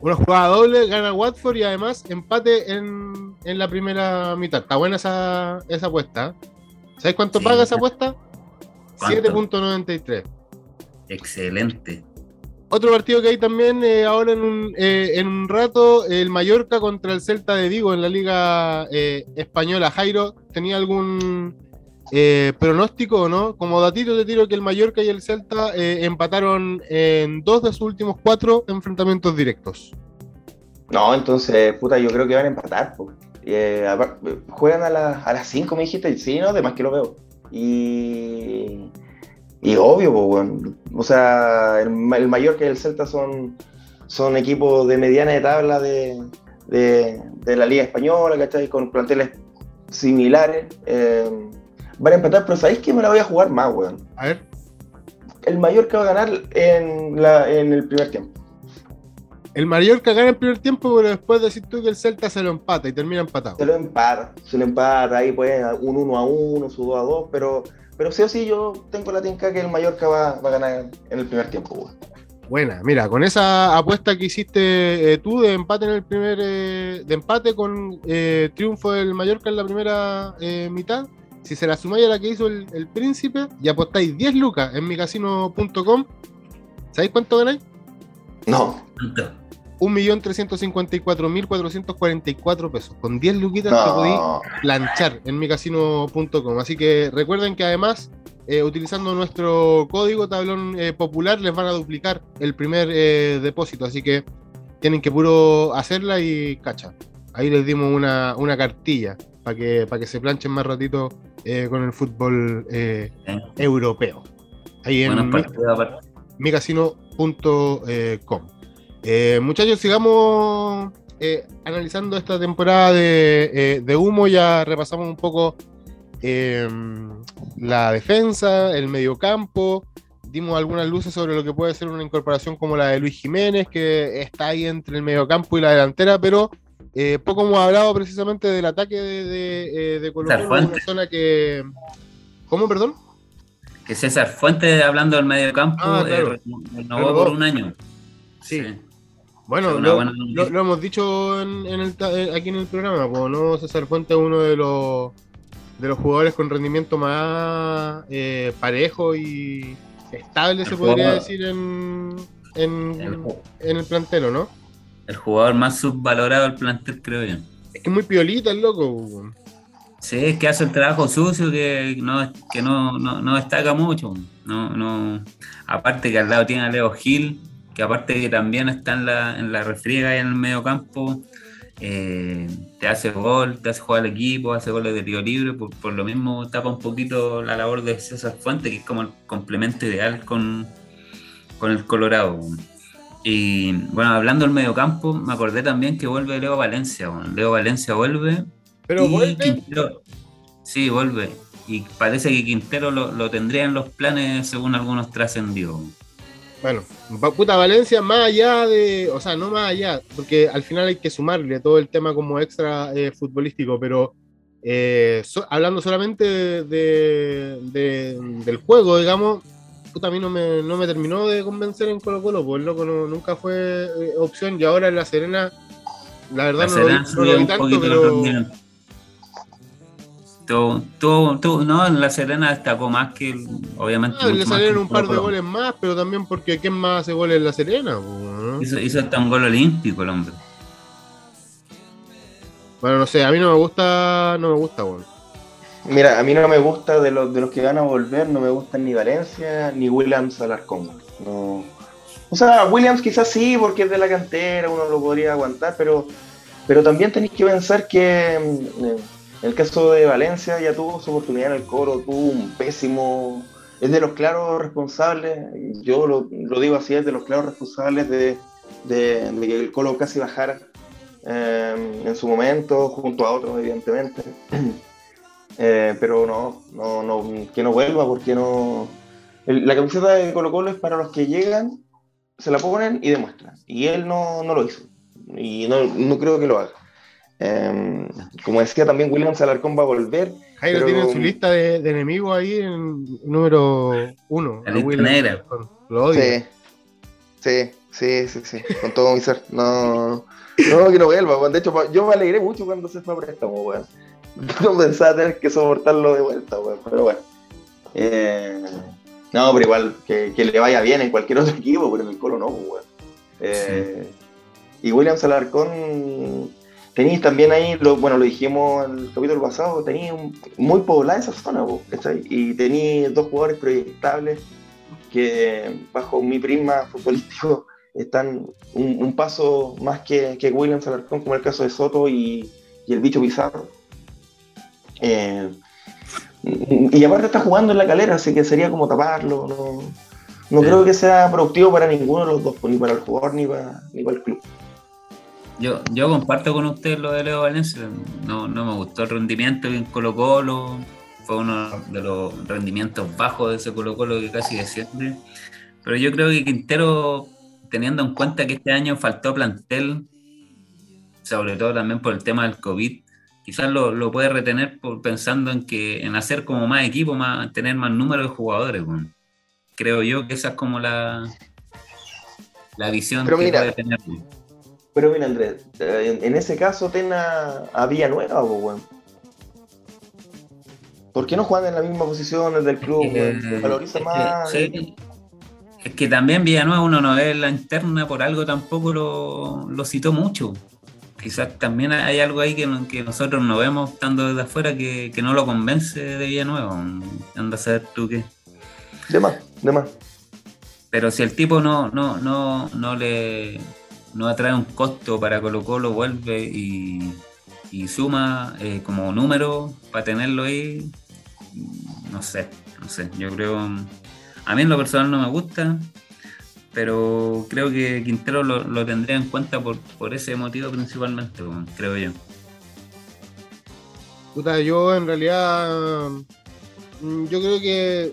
Una jugada doble, gana Watford y además empate en, la primera mitad. Está buena esa, esa apuesta. ¿eh? ¿Sabes cuánto paga esa apuesta? 7.93. Excelente. Otro partido que hay también eh, ahora en un, eh, en un rato, el Mallorca contra el Celta de Vigo en la Liga eh, Española. Jairo, ¿tenía algún pronóstico o no? Como datito te tiro que el Mallorca y el Celta empataron en dos de sus últimos cuatro enfrentamientos directos. No, entonces, puta, yo creo que van a empatar. juegan a, a las 5, me dijiste, sí, no, además que lo veo. Y y obvio, pues, bueno. o sea, el, mayor que el Celta son, son equipos de mediana de tabla de, la Liga Española, ¿cachai? Con planteles similares. Eh, van a empatar, pero ¿sabéis que me la voy a jugar más, weón? A ver. El mayor que va a ganar en, la, en el primer tiempo. El Mallorca gana el primer tiempo, pero después decir tú que el Celta se lo empata y termina empatado. Se lo empata, se lo empata, ahí pues un 1 a 1, su 2 a 2, pero pero sí o sí yo tengo la tinca que el Mallorca va, a ganar en el primer tiempo. Buena, mira, con esa apuesta que hiciste eh, tú de empate en el primer eh, de empate con eh, triunfo del Mallorca en la primera mitad, si se la sumáis a la que hizo el, príncipe y apostáis 10 lucas en micasino.com, ¿sabéis cuánto ganáis? No. 1.354.444 pesos. Con 10 luquitas te podéis planchar en micasino.com. Así que recuerden que además, eh, utilizando nuestro código tablón eh, popular, les van a duplicar el primer eh, depósito. Así que tienen que puro hacerla y cacha. Ahí les dimos una, cartilla para que, para que se planchen más ratito con el fútbol europeo. Ahí en micasino.com. Eh, muchachos, sigamos eh, analizando esta temporada de, eh, humo. Ya repasamos un poco la defensa, el mediocampo. Dimos algunas luces sobre lo que puede ser una incorporación como la de Luis Jiménez, que está ahí entre el mediocampo y la delantera, pero poco hemos hablado precisamente del ataque de, de, de Colombia, una zona que. ¿Cómo, perdón? Que César Fuentes, hablando del mediocampo, ah, por un año. sí. Bueno, lo, hemos dicho en, el, eh, aquí en el programa, pues, ¿no? César Fuente es uno de los, de los jugadores con rendimiento más eh, parejo y estable, se podría decir, en, en, el, plantel, ¿no? El jugador más subvalorado del plantel, creo yo. Es que es muy piolita el loco. Sí, es que hace el trabajo sucio que no, que no, no, no destaca mucho. No, no, aparte que al lado tiene a Leo Gil, que aparte que también está en la, en la refriega y en el medio campo, eh, te hace gol, te hace jugar al equipo, hace goles de tiro libre, por, lo mismo tapa un poquito la labor de César Fuente, que es como el complemento ideal con, con el Colorado. Y bueno, hablando del mediocampo, me acordé también que vuelve Leo Valencia. Leo Valencia vuelve. Pero vuelve. sí, vuelve. Y parece que Quintero lo, lo, tendría en los planes según algunos trascendidos. Bueno, puta Valencia, más allá de, o sea, no más allá, porque al final hay que sumarle todo el tema como extra eh, futbolístico, pero eh, hablando solamente de, del juego, digamos, puta, a mí no me, no me terminó de convencer en Colo Colo, pues loco nunca fue eh, opción y ahora en La Serena, la verdad no, lo, vi tanto, pero... Todo, no, en La Serena destacó más que, obviamente. Ah, le salieron un par de goles más, pero también porque ¿quién más hace goles en La Serena? Hizo, hizo, hasta un gol olímpico el hombre. Bueno, no sé, a mí no me gusta, no me gusta, bueno. Mira, a mí no me gusta de los, de los que van a volver, no me gustan ni Valencia ni Williams Alarcón. No. O sea, Williams quizás sí, porque es de la cantera, uno lo podría aguantar, pero, pero también tenéis que pensar que mm, en el caso de Valencia ya tuvo su oportunidad en el coro, tuvo un pésimo. Es de los claros responsables, yo lo, digo así, es de los claros responsables de, que el colo casi bajara Em, en su momento, junto a otros, evidentemente. [clears throat] Eh, pero no, no, no, que no vuelva, porque no. la camiseta de Colo Colo es para los que llegan, se la ponen y demuestran. Y él no, no lo hizo. Y no, no creo que lo haga. Em, como decía también, William Salarcón va a volver. Jairo tiene su lista de, enemigos ahí en número uno. La lista negra. Lo odio. Sí, sí, sí, sí, con todo mi ser. No, no, que no vuelva, De hecho, yo me alegré mucho cuando se fue a préstamo, weón. [laughs] No pensaba tener que soportarlo de vuelta, weón. Pero bueno. Eh, no, pero igual, que, le vaya bien en cualquier otro [laughs] equipo, pero en el Colo no, weón. Eh, y William Salarcón, tenéis también ahí, lo, bueno, lo dijimos en el capítulo pasado, tenéis muy poblada esa zona, ¿cachai? Y tenéis dos jugadores proyectables que, bajo mi prisma [laughs] futbolístico, están un, paso más que, que Williams Alarcón, como el caso de Soto y, el bicho Pizarro. Eh, y aparte está jugando en la calera, así que sería como taparlo. No, creo que sea productivo para ninguno de los dos, ni para el jugador ni para, ni para el club. Yo, yo comparto con usted lo de Leo Valencia. No, no me gustó el rendimiento en Colo Colo. Fue uno de los rendimientos bajos de ese Colo Colo que casi desciende. Pero yo creo que Quintero teniendo en cuenta que este año faltó plantel, sobre todo también por el tema del COVID, quizás lo, puede retener por, pensando en que en hacer como más equipo, más, tener más número de jugadores. Creo yo que esa es como la, la visión que puede tener. Pero mira, Andrés, eh, en, ese caso Tena había nueva, bueno. ¿Por qué no juegan en la misma posición del club? Eh, valoriza más. Es que también Villanueva uno no ve la interna, por algo tampoco lo, citó mucho. Quizás también hay algo ahí que, que nosotros no vemos estando desde afuera que, no lo convence de Villanueva. Anda a saber tú qué. De más, de más. Pero si el tipo no, no, no, no le no atrae un costo para Colo Colo, vuelve y, suma eh, como número para tenerlo ahí, no sé, no sé, yo creo a mí en lo personal no me gusta, pero creo que Quintero lo, tendría en cuenta por, ese motivo principalmente, creo yo. Puta, yo en realidad, mm, yo creo que,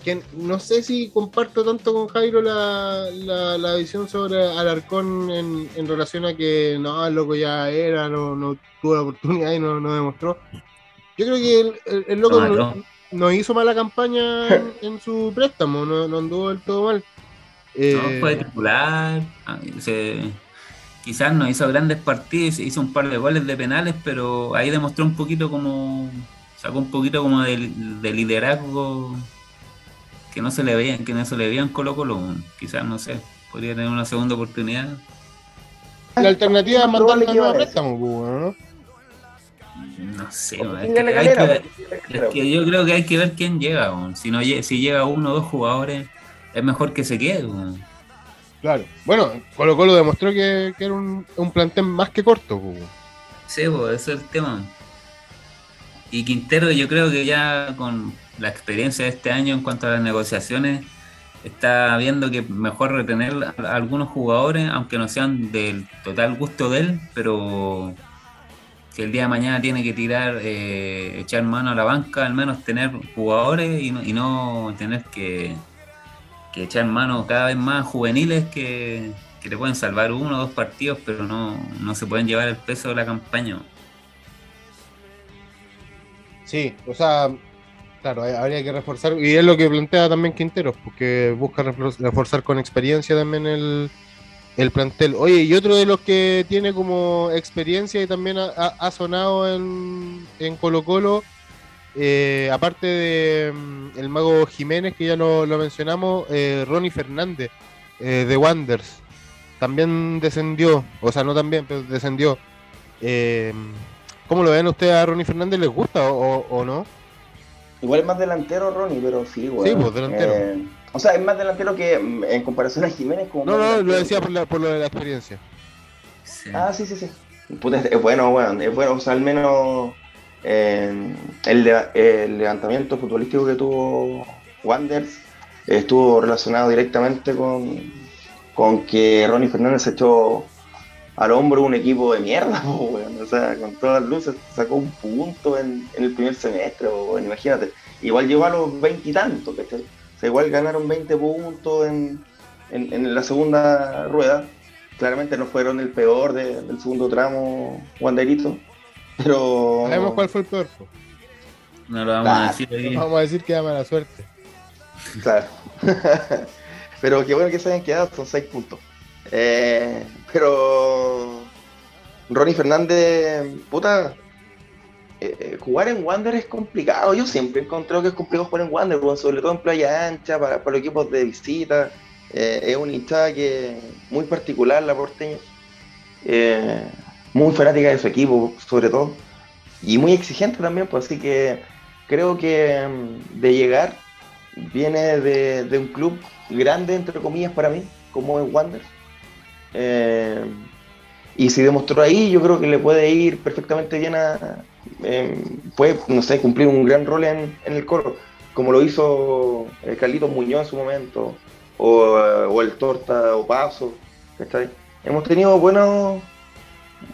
que no sé si comparto tanto con Jairo la, la, visión sobre Alarcón en, en, relación a que no, el loco ya era, no, tuvo la oportunidad y no, demostró. Yo creo que el, loco no hizo mala campaña en, [laughs] su préstamo, no, anduvo del todo mal. no, fue eh, titular, ah, quizás no hizo grandes partidos, hizo un par de goles de penales, pero ahí demostró un poquito como, sacó un poquito como de, liderazgo que no se le veía, que no se le veía en Colo Colo, quizás no sé, podría tener una segunda oportunidad. La alternativa es mandarle a préstamo, pues, ¿no? No sé, es, que, yo creo que hay que ver quién llega. Si, no, si llega uno o dos jugadores, es mejor que se quede. Claro. Bueno, Colo Colo demostró que, era un, un, plantel más que corto. Sí, eso es el tema. Y Quintero yo creo que ya con la experiencia de este año en cuanto a las negociaciones, está viendo que mejor retener a algunos jugadores, aunque no sean del total gusto de él, pero si el día de mañana tiene que tirar, eh, echar mano a la banca, al menos tener jugadores y no, tener que, echar mano cada vez más juveniles que, que le pueden salvar uno o dos partidos, pero no, no se pueden llevar el peso de la campaña. Sí, o sea, Claro, habría que reforzar, y es lo que plantea también Quinteros, porque busca reforzar con experiencia también el, plantel. Oye, y otro de los que tiene como experiencia y también ha, sonado en, en, Colo Colo, eh, aparte de mm, el mago Jiménez, que ya lo, mencionamos, eh, Ronnie Fernández, eh, de Wanders, también descendió, o sea, no también, pero descendió. ¿Cómo lo ven ustedes a Ronnie Fernández? ¿Les gusta o no? Igual es más delantero Ronnie, pero sí, güey. Sí, pues delantero. Eh, o sea, es más delantero que mm, en comparación a Jiménez. Como no, no, lo decía por, por, lo de la experiencia. Ah, sí, sí, sí. es bueno, bueno, es bueno, o sea, al menos eh, el, el, levantamiento futbolístico que tuvo Wanders estuvo relacionado directamente con, con que Ronnie Fernández se echó al hombro un equipo de mierda, [laughs] o sea, con todas las luces sacó un punto en, el primer semestre, bueno, imagínate. Igual llegó a los veintitantos, o sea, igual ganaron 20 puntos en, la segunda rueda. Claramente no fueron el peor del segundo tramo, Wanderito, pero... Sabemos cuál fue el peor. No lo vamos a decir vamos a decir que da mala suerte. Claro. [laughs] pero qué bueno que se hayan quedado, son seis puntos. Eh, pero Ronnie Fernández, puta, eh, eh, jugar en Wander es complicado. Yo siempre he encontrado que es complicado jugar en Wander, sobre todo en playa ancha, para, los equipos de visita. es un hinchada que muy particular la porteña, muy fanática de su equipo, sobre todo, y muy exigente también, pues así que creo que mm, de llegar viene de, de un club grande, entre comillas, para mí, como es Wander eh, y si demostró ahí, yo creo que le puede ir perfectamente bien a. Eh, puede, no sé, cumplir un gran rol en, el coro, como lo hizo el Carlitos Muñoz en su momento, o, el Torta o Paso. Hemos tenido buenos.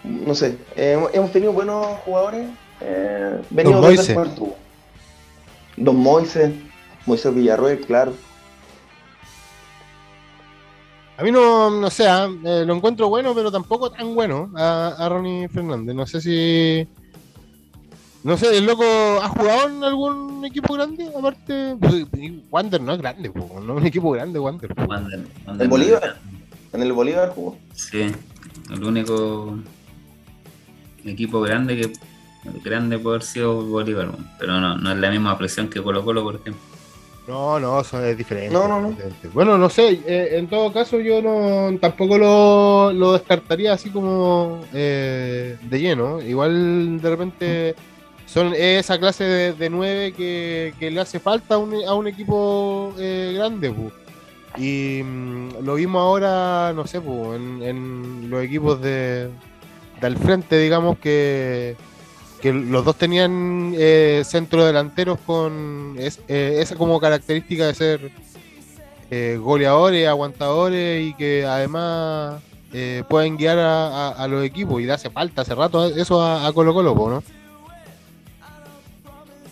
No sé, hemos tenido buenos jugadores. Eh, venido Don Moise. Don Moise, Moisés Villarroel, claro. A mí no, no sé, ah, eh, lo encuentro bueno, pero tampoco tan bueno a, Ronnie Fernández. No sé si. No sé, ¿el loco ha jugado en algún equipo grande? Aparte, pues, Wander no es grande, no es un equipo grande, Wander. ¿En Bolívar? ¿En el Bolívar jugó? Sí, el único equipo grande que grande puede haber sido Bolívar, pero no, no es la misma presión que Colo Colo, por ejemplo. No, no, eso es diferente. No, no, no. Bueno, no sé, eh, en todo caso yo no tampoco lo, descartaría así como eh, de lleno. Igual de repente son esa clase de, nueve que, le hace falta a un, a un equipo eh, grande. Y mm, lo vimos ahora, no sé, en, en los equipos de, del frente, digamos que que los dos tenían eh, centro delanteros con eh, esa como característica de ser eh, goleadores, aguantadores y que además eh, pueden guiar a, los equipos y le hace falta hace rato eso a, Colo Colo, ¿no?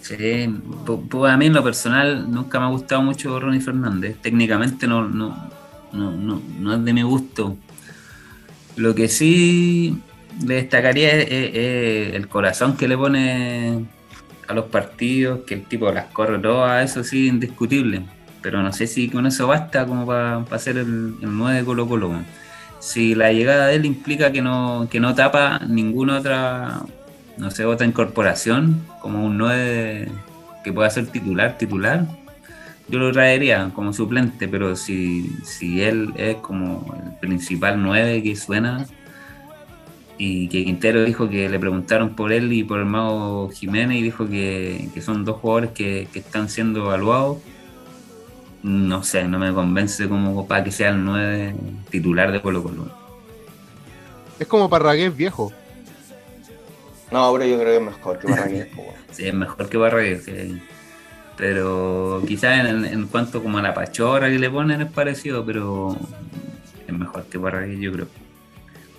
Sí, pues a mí en lo personal nunca me ha gustado mucho Ronnie Fernández. Técnicamente no, no, no, no, no es de mi gusto. Lo que sí le destacaría el corazón que le pone a los partidos, que el tipo las corre todas, eso sí, indiscutible. Pero no sé si con eso basta como para ser el, el 9 de Colo Colo. Si la llegada de él implica que no, que no tapa ninguna otra, no sé, otra incorporación, como un 9 que pueda ser titular, titular, yo lo traería como suplente, pero si, si él es como el principal 9 que suena, y que Quintero dijo que le preguntaron por él y por el mago Jiménez y dijo que, son dos jugadores que, están siendo evaluados. No sé, no me convence como para que sea el 9 titular de Colo Colo. Es como Parragués viejo. No, pero yo creo que es mejor que Parragués. [laughs] sí, es mejor que Parragués. Pero quizás en, cuanto como a la pachorra que le ponen es parecido, pero es mejor que Parragués, yo creo.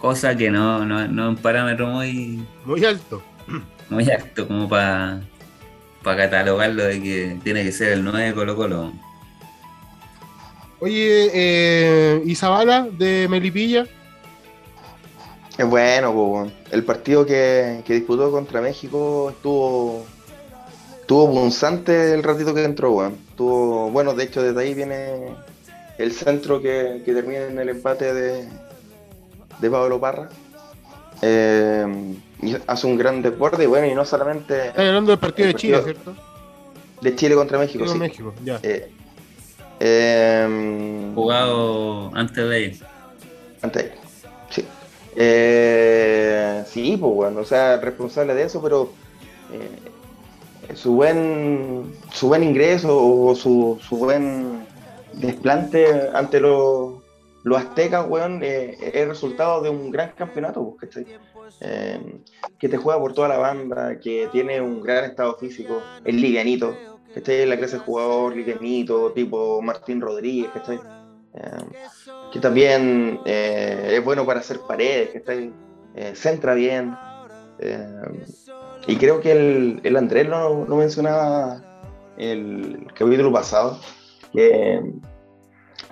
Cosa que no, no, no es un parámetro muy... Muy alto. [clears throat] Muy alto como para para catalogarlo de que tiene que ser el 9 de Colo Colo. Oye, eh, ¿y Zavala de Melipilla? Es bueno, el partido que, disputó contra México estuvo estuvo punzante el ratito que entró, weón. Estuvo, bueno, de hecho desde ahí viene el centro que, termina en el empate de, de Pablo Parra. Eh, y hace un gran deporte y bueno, y no solamente... Estás hablando del partido de Chile, ¿cierto? De Chile contra México, sí. México, ya. Eh, em, Jugado antes de ir. Antes de ir, sí. Eh, sí, pues bueno, o sea, responsable de eso, pero eh, su buen su buen ingreso o su, su buen desplante ante los, los aztecas, weón, eh, es resultado de un gran campeonato, pues, que te juega por toda la banda, que tiene un gran estado físico, es livianito, que en la clase de jugador livianito, tipo Martín Rodríguez, que que también eh, es bueno para hacer paredes, que está eh, centra bien. Eh, y creo que el, el Andrés lo, mencionaba el capítulo pasado, que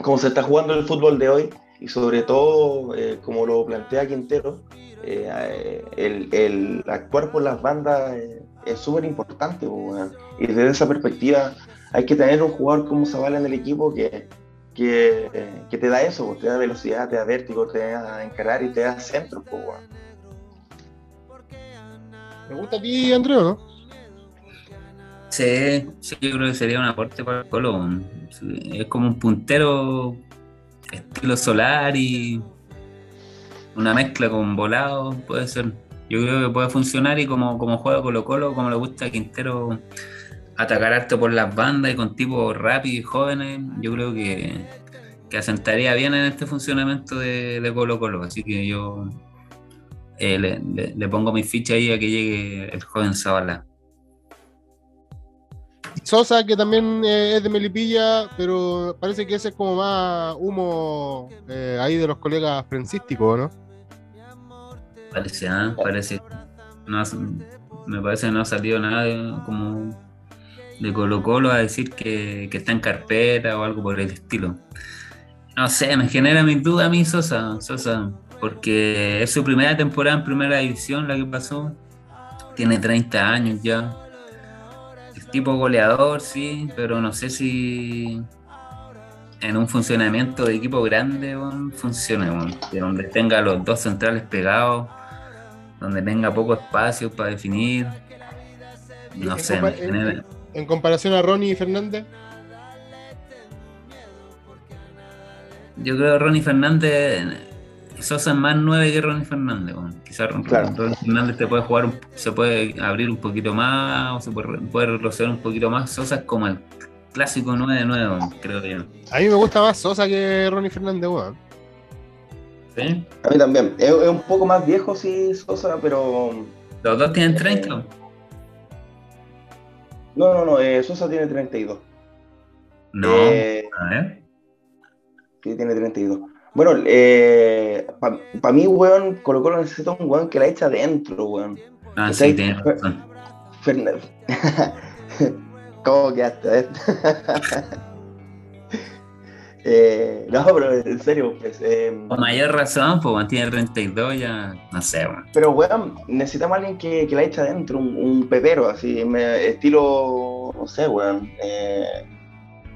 como se está jugando el fútbol de hoy, y sobre todo, como lo plantea Quintero, el, el, actuar por las bandas es súper importante. Y desde esa perspectiva hay que tener un jugador como Zavala en el equipo que, que, te da eso, te da velocidad, te da vértigo, te da encarar y te da centro. ¿Me gusta a ti, Andrés, no? Sí, sí, yo creo que sería un aporte para el Colo. Es como un puntero estilo solar y una mezcla con volado, puede ser. Yo creo que puede funcionar y como, como juega Colo Colo, como le gusta a Quintero atacar harto por las bandas y con tipos rápidos y jóvenes, yo creo que, que asentaría bien en este funcionamiento de, Colo Colo. Así que yo eh, le, pongo mi ficha ahí a que llegue el joven Zavala. Sosa, que también eh, es de Melipilla, pero parece que ese es como más humo eh, ahí de los colegas prensísticos, ¿no? Parece, ¿ah? Parece. me parece que no ha salido nada como de Colo Colo a decir que, está en carpeta o algo por el estilo. No sé, me genera mi duda a mí Sosa, Sosa, porque es su primera temporada en primera división la que pasó. Tiene 30 años ya. Tipo goleador, sí, pero no sé si en un funcionamiento de equipo grande funcione, de donde tenga los dos centrales pegados, donde tenga poco espacio para definir. No sé, genera en comparación a Ronnie Fernández? Yo creo que Ronnie Fernández, Sosa es más nueve que Ronnie Fernández. Quizás Ronnie Fernández te puede jugar, se puede abrir un poquito más, o se puede, puede un poquito más. Sosa es como el clásico 9-9, creo yo. A mí me gusta más Sosa que Ronnie Fernández, weón. ¿Sí? A mí también. Es, un poco más viejo, sí, Sosa, pero. ¿Los dos tienen 30? No, no, no, eh, Sosa tiene 32. No, eh, a ver. Sí, tiene 32. Bueno, eh, para mí, weón, Colo Colo necesita un weón que la echa adentro, weón. Ah, sí, tiene razón. [laughs] ¿Cómo quedaste adentro? [laughs] Eh, no, pero en serio, pues. Eh, Con mayor razón, pues mantiene 32, ya no sé, weón. Pero, weón, necesitamos a alguien que, que la eche adentro, un, un pepero, así, estilo, no sé, weón. Eh,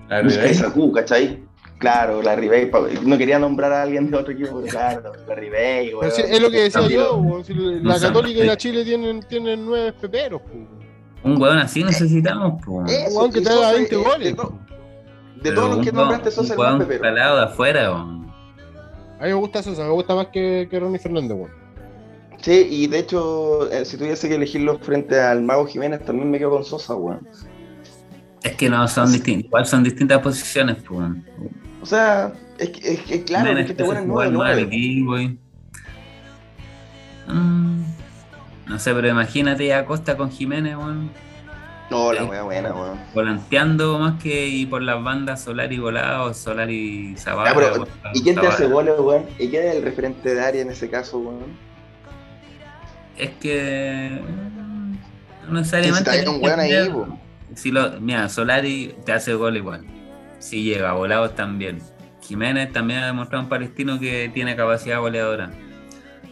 la Ribey. ¿cachai? Claro, la Ribey. No quería nombrar a alguien de otro equipo, pero [laughs] claro, la Ribey, weón. es lo que decía yo, weón. Si la Católica y la Chile tienen, tienen nueve peperos, pues. Un weón así necesitamos, pues. Un weón que te haga 20 goles. De todos los que nombraste, Sosa el más pepero. de afuera, A mí me gusta Sosa, me gusta más que, que Ronnie Fernández, weón. Sí, y de hecho, eh, si tuviese que elegirlo frente al Mago Jiménez, también me quedo con Sosa, weón. Es que no, son distintas, igual son distintas posiciones, pues. O sea, es que, es que claro, es que te ponen 9 mm, no sé, pero imagínate a Costa con Jiménez, weón. No, la wea buena, weón. Volanteando más que y por las bandas Solar y Volado, Solar y Zavala. Ya, pero, weón, ¿Y quién te hace goles, weón? ¿Y quién es el referente de área en ese caso, weón? Es que. mm, No Si necesariamente. está un weón ahí, po. Si lo, mira, Solari te hace gol igual. Si llega, Volados también. Jiménez también ha demostrado en Palestino que tiene capacidad goleadora.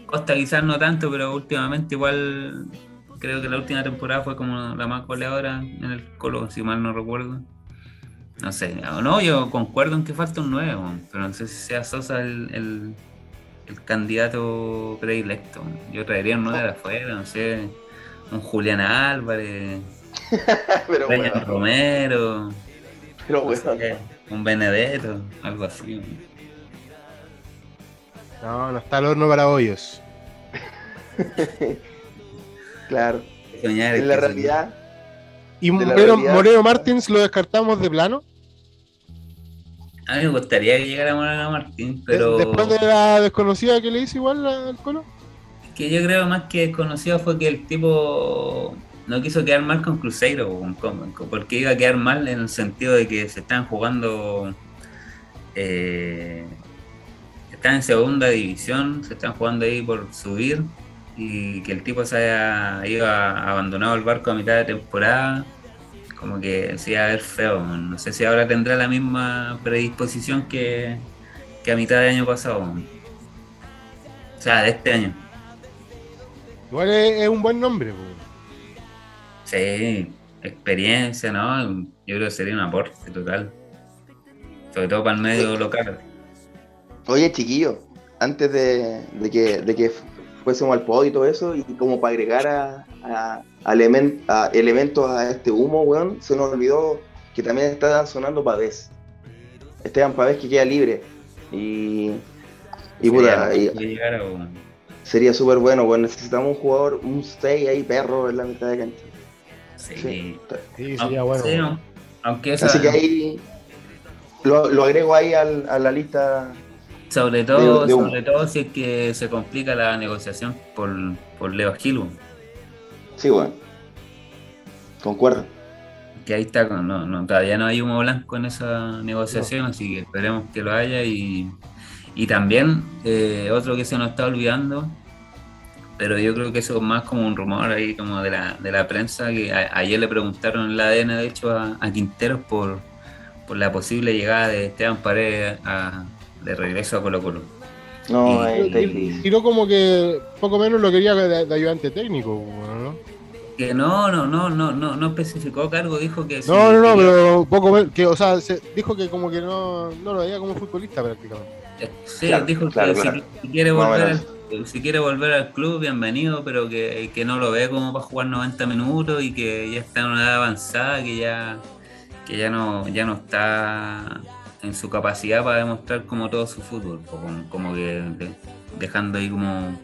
Costa quizás no tanto, pero últimamente igual creo que la última temporada fue como la más goleadora en el Colo, si mal no recuerdo. No sé, no, yo concuerdo en que falta un nuevo, pero no sé si sea Sosa el, el, el candidato predilecto. Yo traería un nuevo de afuera, no sé, un Julián Álvarez, [laughs] pero. Romero, Pero, no weón. sé, un Benedetto, algo así. No, no está el horno para hoyos. [laughs] Claro. Soñar En la realidad, ¿Y Moreno. Moreno Martins lo descartamos de plano? A mí me gustaría que llegara Moreno Martín, pero De- Después de la desconocida que le hizo igual al Colo. que yo creo más que desconocido fue que el tipo no quiso quedar mal con Cruzeiro, con- porque iba a quedar mal en el sentido de que se están jugando, eh, están en segunda división, se están jugando ahí por subir y que el tipo se haya iba abandonado el barco a mitad de temporada, como que se iba a ver feo. No sé si ahora tendrá la misma predisposición que, que a mitad de año pasado. O sea, de este año. Igual es, es un buen nombre. po. Sí, experiencia, ¿no? Yo creo que sería un aporte total. Sobre todo para el medio local. oye, chiquillo, antes de, de que, de que fuésemos al podio y todo eso, y como para agregar a, a- a elemen- a elementos a este humo, weón, se nos olvidó que también está sonando Pavés. Esteban Pavés que queda libre. Y, y puta, sería súper bueno, weón. Necesitamos un jugador, un 6 ahí, perro, en la mitad de cancha. Sí. Sí. Sí, Aunque, sería bueno. sí, aunque esa- Así que ahí lo, lo agrego ahí al- a la lista. sobre todo, de- de humo. sobre todo si es que se complica la negociación por, por Leo Gil. Sí, weón. Concuerdo. que ahí está, no, no, todavía no hay humo blanco en esa negociación, así que esperemos que lo haya y, y también eh, otro que se nos está olvidando, pero yo creo que eso es más como un rumor ahí como de la, de la prensa, que a- ayer le preguntaron en la ADN de hecho a, a Quinteros por, por la posible llegada de Esteban Paredes a- de regreso a Colo Colo. No, Y- ahí está Y- difícil. Tiró como que poco menos lo quería de, de ayudante técnico, ¿no? Que no, no, no, no, no, no especificó cargo, dijo que sí No, no, no, quería- pero poco menos, que, o sea, se dijo que como que no, no lo veía como futbolista prácticamente. Sí, Claro, dijo claro, que si- claro. Si, quiere volver al, si quiere volver al club, bienvenido, pero que, que no lo ve como para jugar 90 minutos y que ya está en una edad avanzada, que ya, que ya no, ya no está en su capacidad para demostrar como todo su fútbol, como, como que de- dejando ahí como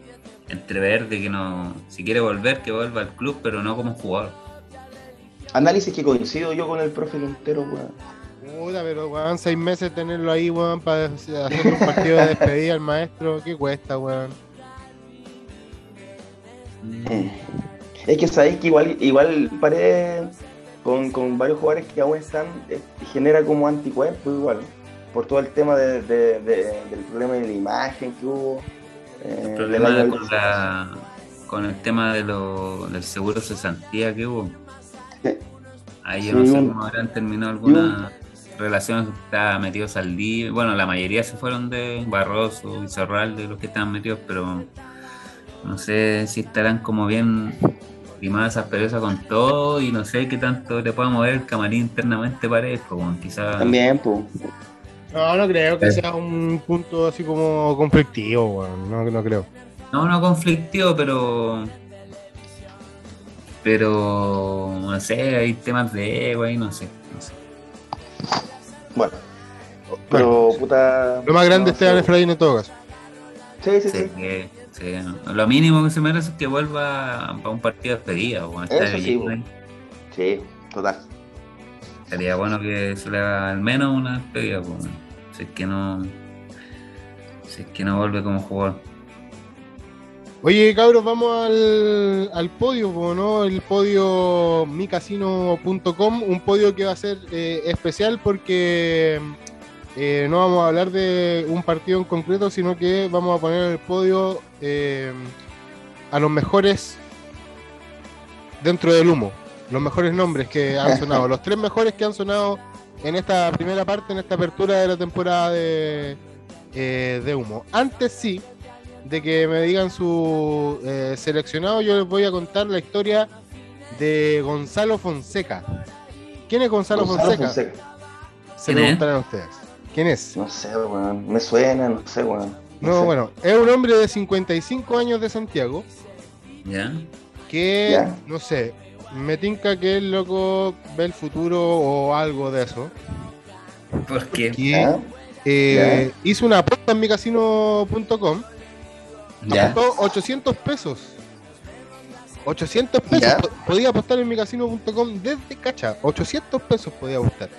entrever de que no, si quiere volver, que vuelva al club, pero no como jugador. Análisis que coincido yo con el profe Quintero, weón. Puta, pero weón, seis meses tenerlo ahí, weón, para hacer un partido de despedida al maestro, ¿qué cuesta, weón? Eh, Es que sabéis que igual, igual Paredes con, con varios jugadores que aún están, eh, genera como anticuerpo igual. Por todo el tema de- de- de- del problema de la imagen que hubo. eh, El problema con, la, con el tema de lo, del seguro cesantía que hubo. Ahí yo Sí, no sé cómo habrán terminado algunas relaciones que estaban metidos al día. Bueno, la mayoría se fueron de Barroso y Zorral, de los que estaban metidos, pero no sé si estarán como bien limadas esas perezas con todo y no sé qué tanto le pueda mover el camarín internamente parejo, como quizás También, pues. No, no creo que Eh. sea un punto así como conflictivo, weón, no, no creo. No, no conflictivo, pero. Pero. No sé, hay temas de ego ahí, no sé. No sé. Bueno. Pero, puta. Lo más grande no es. Efraín en todo caso. Sí, sí, Sí, sí. que- sí, no. Lo mínimo que se merece es que vuelva para un partido de despedida. Eso sí, total. Sería bueno que se le haga al menos una despedida. po. Si es que no. Si es que no vuelve como jugador. Oye, cabros, vamos al, al podio, ¿no? El podio micasino.com, un podio que va a ser eh, especial porque eh, no vamos a hablar de un partido en concreto, sino que vamos a poner el podio eh, a los mejores dentro del humo, los mejores nombres que han sonado, los tres mejores que han sonado en esta primera parte, en esta apertura de la temporada de, de humo. Antes sí, de que me digan su eh, seleccionado, yo les voy a contar la historia de Gonzalo Fonseca. ¿Quién es Gonzalo, Fonseca? Se preguntarán ustedes. ¿Quién es? No sé, weón. Me suena, no sé, weón. No, bueno, es un hombre de 55 años de Santiago. ¿Ya? Que, no sé, me tinca que el loco ve el futuro o algo de eso. ¿Por qué? Eh, hizo una apuesta en micasino.com Apostó 800 pesos. 800 pesos. Podía apostar en micasino.com desde cacha. 800 pesos podía apostar.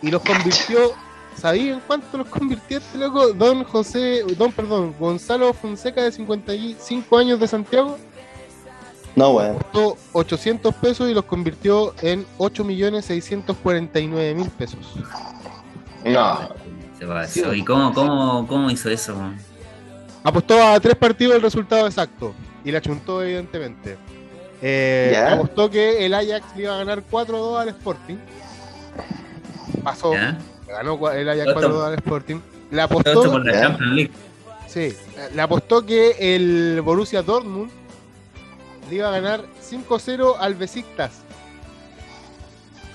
Y los convirtió. ¿Sabían cuánto los convirtió este loco? Don José, don, perdón, Gonzalo Fonseca de 55 años de Santiago. No, bueno. Apostó 800 pesos y los convirtió en 8.649.000 pesos. No. ¿Y cómo, cómo, cómo hizo eso? Apostó a tres partidos el resultado exacto y la chuntó evidentemente. Eh, apostó que el Ajax le iba a ganar 4-2 al Sporting. Pasó. Ganó el Ajax 4-2 al Sporting. Le apostó. Por la Champions League. Sí, le apostó que el Borussia Dortmund le iba a ganar 5-0 al Besiktas.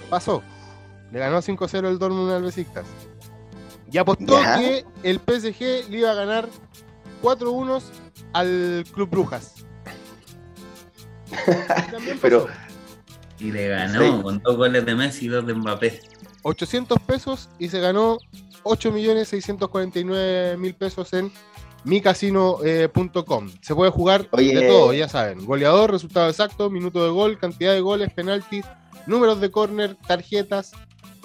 Pasó. Le ganó 5-0 el Dortmund al Besiktas. Y apostó que el PSG le iba a ganar 4 unos al Club Brujas. [laughs] Pero. Y le ganó con dos goles de Messi y dos de Mbappé. 800 pesos y se ganó 8.649.000 pesos en micasino.com. se puede jugar de todo, ya saben. Goleador, resultado exacto, minuto de gol, cantidad de goles, penaltis, números de córner, tarjetas.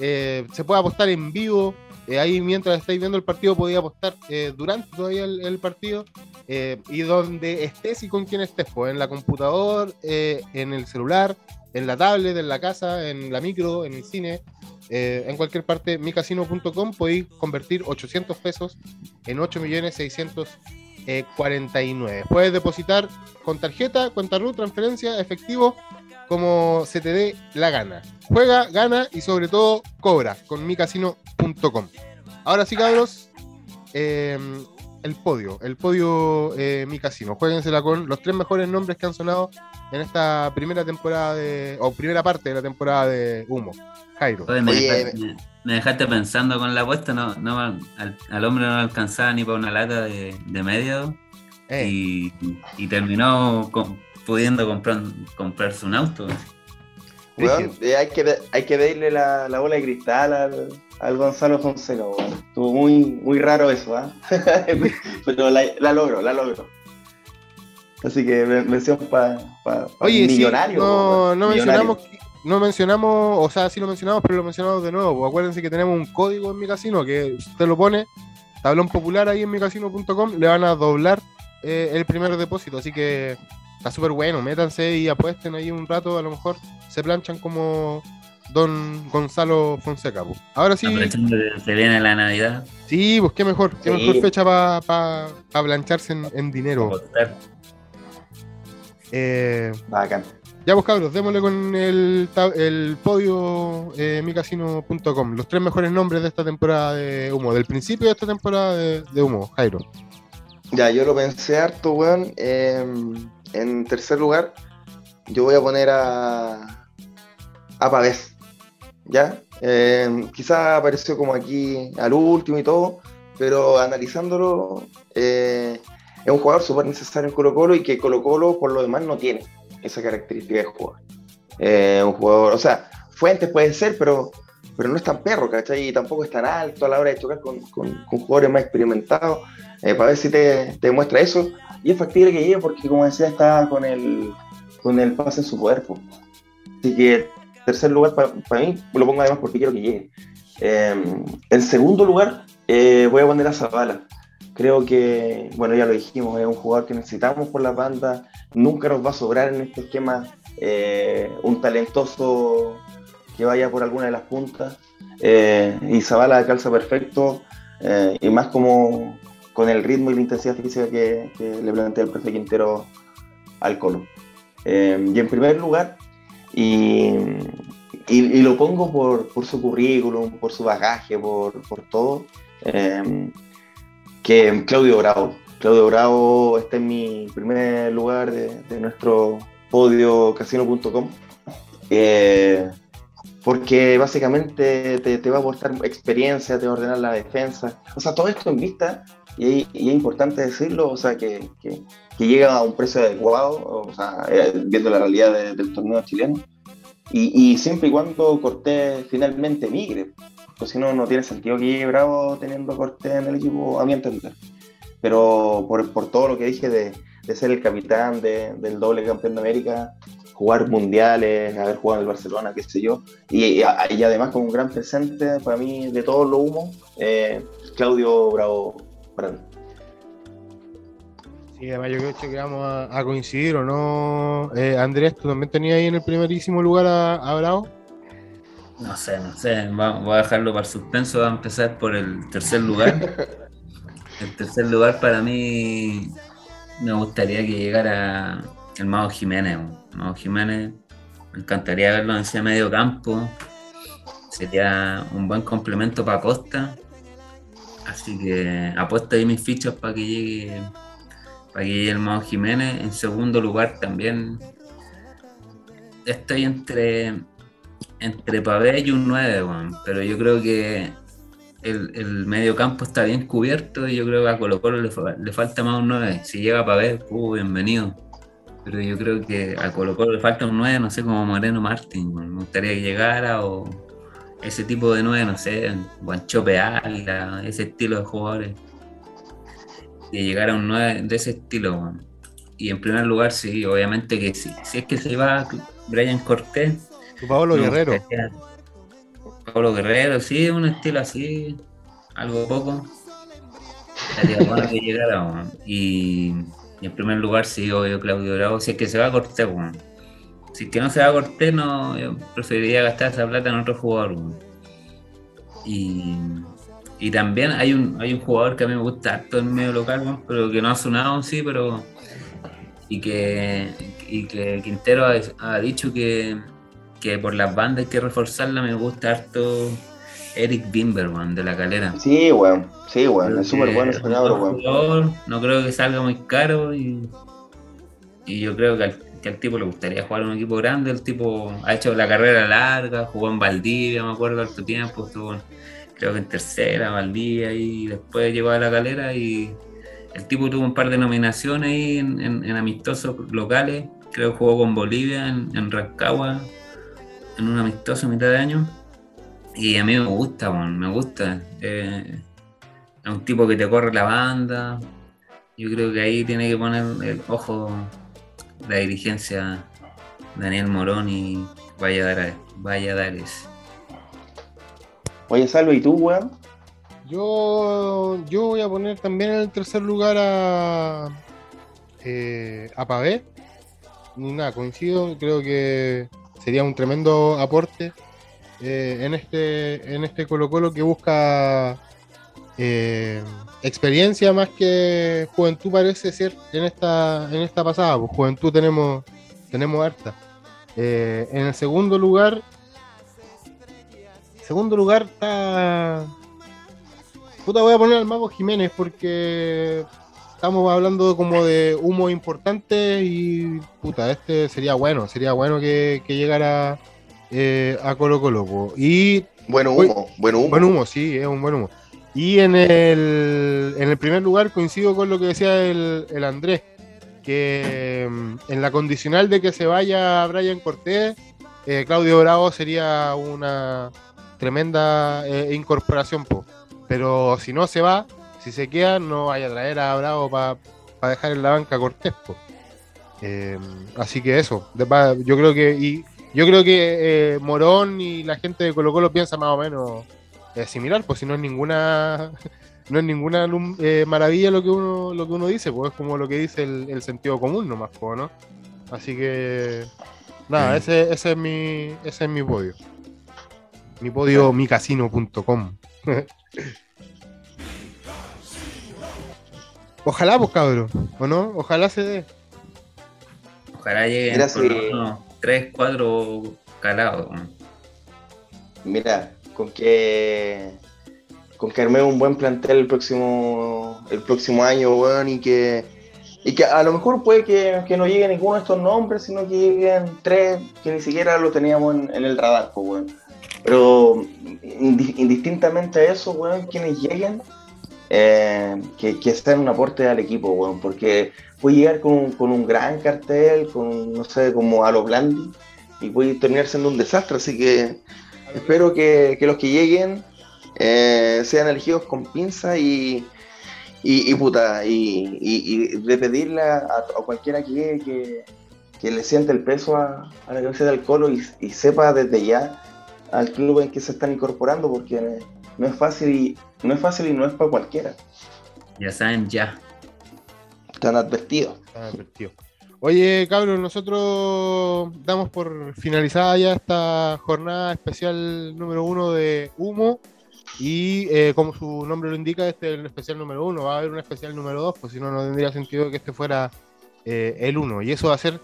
Eh, se puede apostar en vivo, eh, ahí mientras estáis viendo el partido podía apostar eh, durante todavía el, partido y donde estés y con quién estés, pues en la computadora, en el celular, en la tablet, en la casa, en la micro, en el cine, en cualquier parte, micasino.com podéis convertir 800 pesos en 8 millones 649. Puedes depositar con tarjeta, cuenta RUT, transferencia, efectivo como se te dé la gana. Juega, gana y sobre todo cobra con micasino.com. Ahora sí, cabros, em, el podio, el podio eh, Mi Casino. Jueguensela con los tres mejores nombres que han sonado en esta primera temporada de, o primera parte de la temporada de Humo. Jairo. me, dejaste, pensando con la apuesta, no, no al, hombre no alcanzaba ni para una lata de, medio eh. y, y, terminó con, pudiendo comprar, comprarse un auto. Eh, hay, que, hay que darle la, bola de cristal al, Gonzalo Fonseca, Estuvo muy, muy raro eso, ¿ah? [laughs] Pero la, la logró, la logró. Así que mención para pa, millonario. no, no mencionamos, no mencionamos, o sea, sí lo mencionamos, pero lo mencionamos de nuevo. Acuérdense que tenemos un código en mi casino que usted lo pone, tablón popular ahí en micasino.com, le van a doblar eh, el primer depósito. Así que está súper bueno, métanse y apuesten ahí un rato, a lo mejor se planchan como Don Gonzalo Fonseca. Ahora sí. se viene la Navidad. Sí, pues qué mejor, qué mejor fecha para pa, plancharse en, dinero. Eh, Bacán. Ya pues cabros, démosle con el, el podio eh, micasino.com, los tres mejores nombres de esta temporada de humo, del principio de esta temporada de, humo, Jairo. Ya, yo lo pensé harto, weón. Em, en tercer lugar, yo voy a poner a, a Pavés. ¿Ya? Eh, quizá apareció como aquí al último y todo, pero analizándolo, eh, es un jugador súper necesario en Colo Colo y que Colo Colo por lo demás no tiene esa característica de jugador. Eh, un jugador, o sea, Fuentes puede ser, pero, pero no es tan perro, ¿cachai? Y tampoco es tan alto a la hora de tocar con, con, jugadores más experimentados. para ver si te, te demuestra eso. Y es factible que llegue porque, como decía, está con el, con el pase en su cuerpo. Así que, tercer lugar para mí, lo pongo además porque quiero que llegue. Eh, en segundo lugar, eh, voy a poner a Zavala. Creo que, bueno, ya lo dijimos, es un jugador que necesitamos por la banda. Nunca nos va a sobrar en este esquema eh, un talentoso que vaya por alguna de las puntas. Eh, y Zavala calza perfecto, y más como con el ritmo y la intensidad física que, le plantea el profe Quintero al Colo. y en primer lugar, y, y, lo pongo por, por, su currículum, por su bagaje, por, por todo, que Claudio Bravo. Claudio Bravo está en mi primer lugar de, de nuestro podio casino.com. Eh, porque básicamente te, va a aportar experiencia, te va a ordenar la defensa. O sea, todo esto en vista, y, es importante decirlo, o sea, que, llega a un precio adecuado, o sea, eh, viendo la realidad del torneo chileno, y, siempre y cuando Cortés finalmente migre, porque si no, no tiene sentido que llegue Bravo teniendo Cortés en el equipo, a mi entender. Pero por, por todo lo que dije de, de ser el capitán del doble campeón de América, jugar mundiales, haber jugado en el Barcelona, qué sé yo, y, además con un gran presente para mí de todos los humos, eh, Claudio Bravo para mí. Sí, además yo creo que vamos a, coincidir, ¿o no? Eh, Andrés, ¿tú también tenías ahí en el primerísimo lugar a, Bravo? No sé, no sé, voy a dejarlo para el suspenso, va a empezar por el tercer lugar. [laughs] el tercer lugar para mí me gustaría que llegara el Mago Jiménez. El Mago Jiménez, me encantaría verlo en ese medio campo. Sería un buen complemento para Costa. Así que apuesto ahí mis fichas para que llegue para que llegue el Mago Jiménez. En segundo lugar también estoy entre entre Pavé y un 9, pero yo creo que el, medio campo está bien cubierto y yo creo que a Colo Colo le, falta más un 9. Si llega ver, uh, bienvenido. Pero yo creo que a Colo Colo le falta un 9, no sé, como Moreno Martín. Me gustaría que llegara o ese tipo de 9, no sé, Guanchope Alga, ese estilo de jugadores. Que llegara un 9 de ese estilo. Y en primer lugar, sí, obviamente que sí. Si es que se va Brian Cortés. Pablo Guerrero. Pablo Guerrero, sí, un estilo así, algo poco. [laughs] que llegara, y, en primer lugar, sí, obvio, Claudio Bravo, si es que se va a Cortés, bueno. Si es que no se va a Cortés, no, yo preferiría gastar esa plata en otro jugador. Y, y, también hay un, hay un jugador que a mí me gusta harto en medio local, pero que no ha sonado, sí, pero. Y que, y que Quintero ha dicho que, que por las bandas hay que reforzarla, me gusta harto Eric Bimberman de la calera. Sí, weón, sí, weón, es súper bueno ese weón. No creo que salga muy caro y, y yo creo que al, tipo le gustaría jugar en un equipo grande. El tipo ha hecho la carrera larga, jugó en Valdivia, me acuerdo, harto tiempo, estuvo creo que en tercera, Valdivia, y después llegó a la calera y el tipo tuvo un par de nominaciones ahí en, amistosos locales. Creo que jugó con Bolivia en, Rancagua, en un amistoso mitad de año. Y a mí me gusta, me gusta. Eh, es un tipo que te corre la banda. Yo creo que ahí tiene que poner el ojo la dirigencia Daniel Morón y Valladares. Valladares. Oye, Salvo, ¿y tú, weón? Yo, yo voy a poner también en el tercer lugar a, eh, a Pavé. Nada, coincido, creo que sería un tremendo aporte eh, en este en este Colo Colo que busca eh, experiencia más que juventud parece ser en esta en esta pasada pues juventud tenemos tenemos harta eh, en el segundo lugar segundo lugar está puta voy a poner al mago Jiménez porque estamos hablando como de humo importante y puta, este sería bueno, sería bueno que, llegara eh, a Colo Colo. Y, buen humo, buen humo. Buen humo, sí, es un buen humo. Y en el, en el primer lugar coincido con lo que decía el, Andrés, que mm, en la condicional de que se vaya Brian Cortés, eh, Claudio Bravo sería una tremenda eh, incorporación. Pero si no se va, si se queda, no vaya a traer a Bravo para dejar en la banca Cortés. Eh, así que eso, yo creo que y yo creo que eh, Morón y la gente de Colo Colo piensa más o menos eh, similar, pues si no es ninguna [laughs] no es ninguna eh, maravilla lo que uno lo que uno dice, pues es como lo que dice el, sentido común nomás, ¿no? Así que nada, ese, ese es mi ese es mi podio. Mi podio micasino.com. [laughs] Ojalá, pues cabrón, ¿o no? Ojalá se dé. Ojalá lleguen por 3, 4 calados. Mira, con que con que arme un buen plantel el próximo el próximo año, weón, y que y que a lo mejor puede que, no llegue ninguno de estos nombres, sino que lleguen tres que ni siquiera lo teníamos en, el radar, pues. Pero indistintamente a eso, weón, quienes lleguen, eh, que, que sean un aporte al equipo, weón, porque puede llegar con, con, un gran cartel, con, no sé, como a lo Blandi, y puede terminar siendo un desastre, así que espero que, que los que lleguen eh, sean elegidos con pinza y, y, puta, y, de pedirle a, cualquiera que, que, le siente el peso a, la cabeza del Colo y, sepa desde ya al club en que se están incorporando, porque no es fácil y no es fácil y no es para cualquiera. Ya saben, ya. Están advertidos. Están advertidos. Oye, cabros, nosotros damos por finalizada ya esta jornada especial número uno de Humo. Y eh, como su nombre lo indica, este es el especial número uno. Va a haber un especial número dos, pues si no, no tendría sentido que este fuera eh, el uno. Y eso va a ser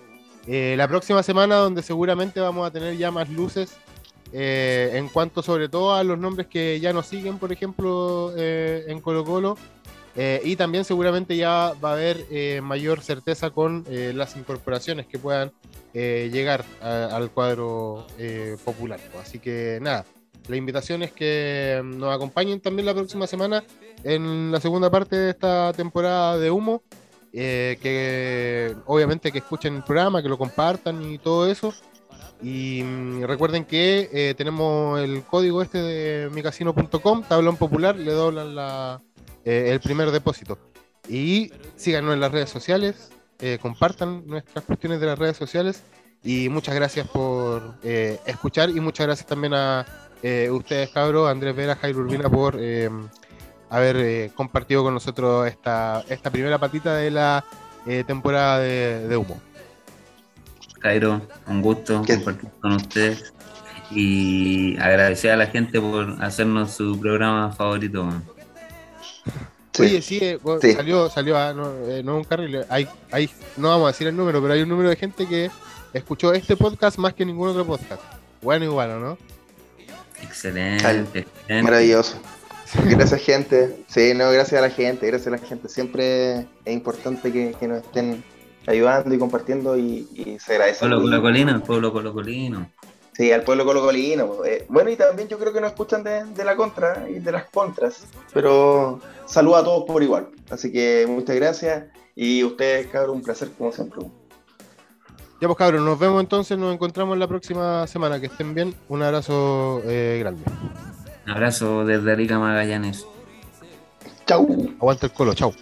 eh, la próxima semana, donde seguramente vamos a tener ya más luces en cuanto, sobre todo, a los nombres que ya nos siguen, por ejemplo, en Colo Colo. Y también seguramente ya va a haber mayor certeza con las incorporaciones que puedan llegar al cuadro popular. Así que nada, la invitación es que nos acompañen también la próxima semana en la segunda parte de esta temporada de Humo. Eh, que obviamente que escuchen el programa, que lo compartan y todo eso. Y mm, recuerden que eh, tenemos el código este de micasino.com, tablón popular, le doblan la, eh, el primer depósito. Y síganos en las redes sociales, compartan nuestras cuestiones de las redes sociales. Y muchas gracias por escuchar y muchas gracias también a eh, ustedes, cabros, Andrés Vera, Jairo Urbina, por eh, haber eh, compartido con nosotros esta, esta primera patita de la temporada de, Humo. Jairo, un gusto compartir con ustedes y agradecer a la gente por hacernos su programa favorito. Oye, sí, salió, salió a, no, no, un carril, hay, hay, no vamos a decir el número, pero hay un número de gente que escuchó este podcast más que ningún otro podcast. Bueno, igual, ¿no? Excelente, Maravilloso. Gracias, gente. Sí, no, gracias a la gente, gracias a la gente. Siempre es importante que, nos estén ayudando y compartiendo y, se agradece. Pueblo colocolino, el pueblo colocolino. Sí, al pueblo colocolino. Eh, bueno, y también yo creo que nos escuchan de, la contra y de las contras, pero saludo a todos por igual. Así que muchas gracias y ustedes, cabrón, un placer como siempre. Ya pues cabros, nos vemos entonces, nos encontramos la próxima semana. Que estén bien. Un abrazo eh, grande. Un abrazo desde Rica Magallanes. Chau. Aguanta el colo, chau.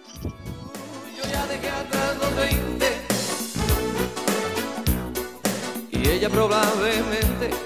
Y ella probablemente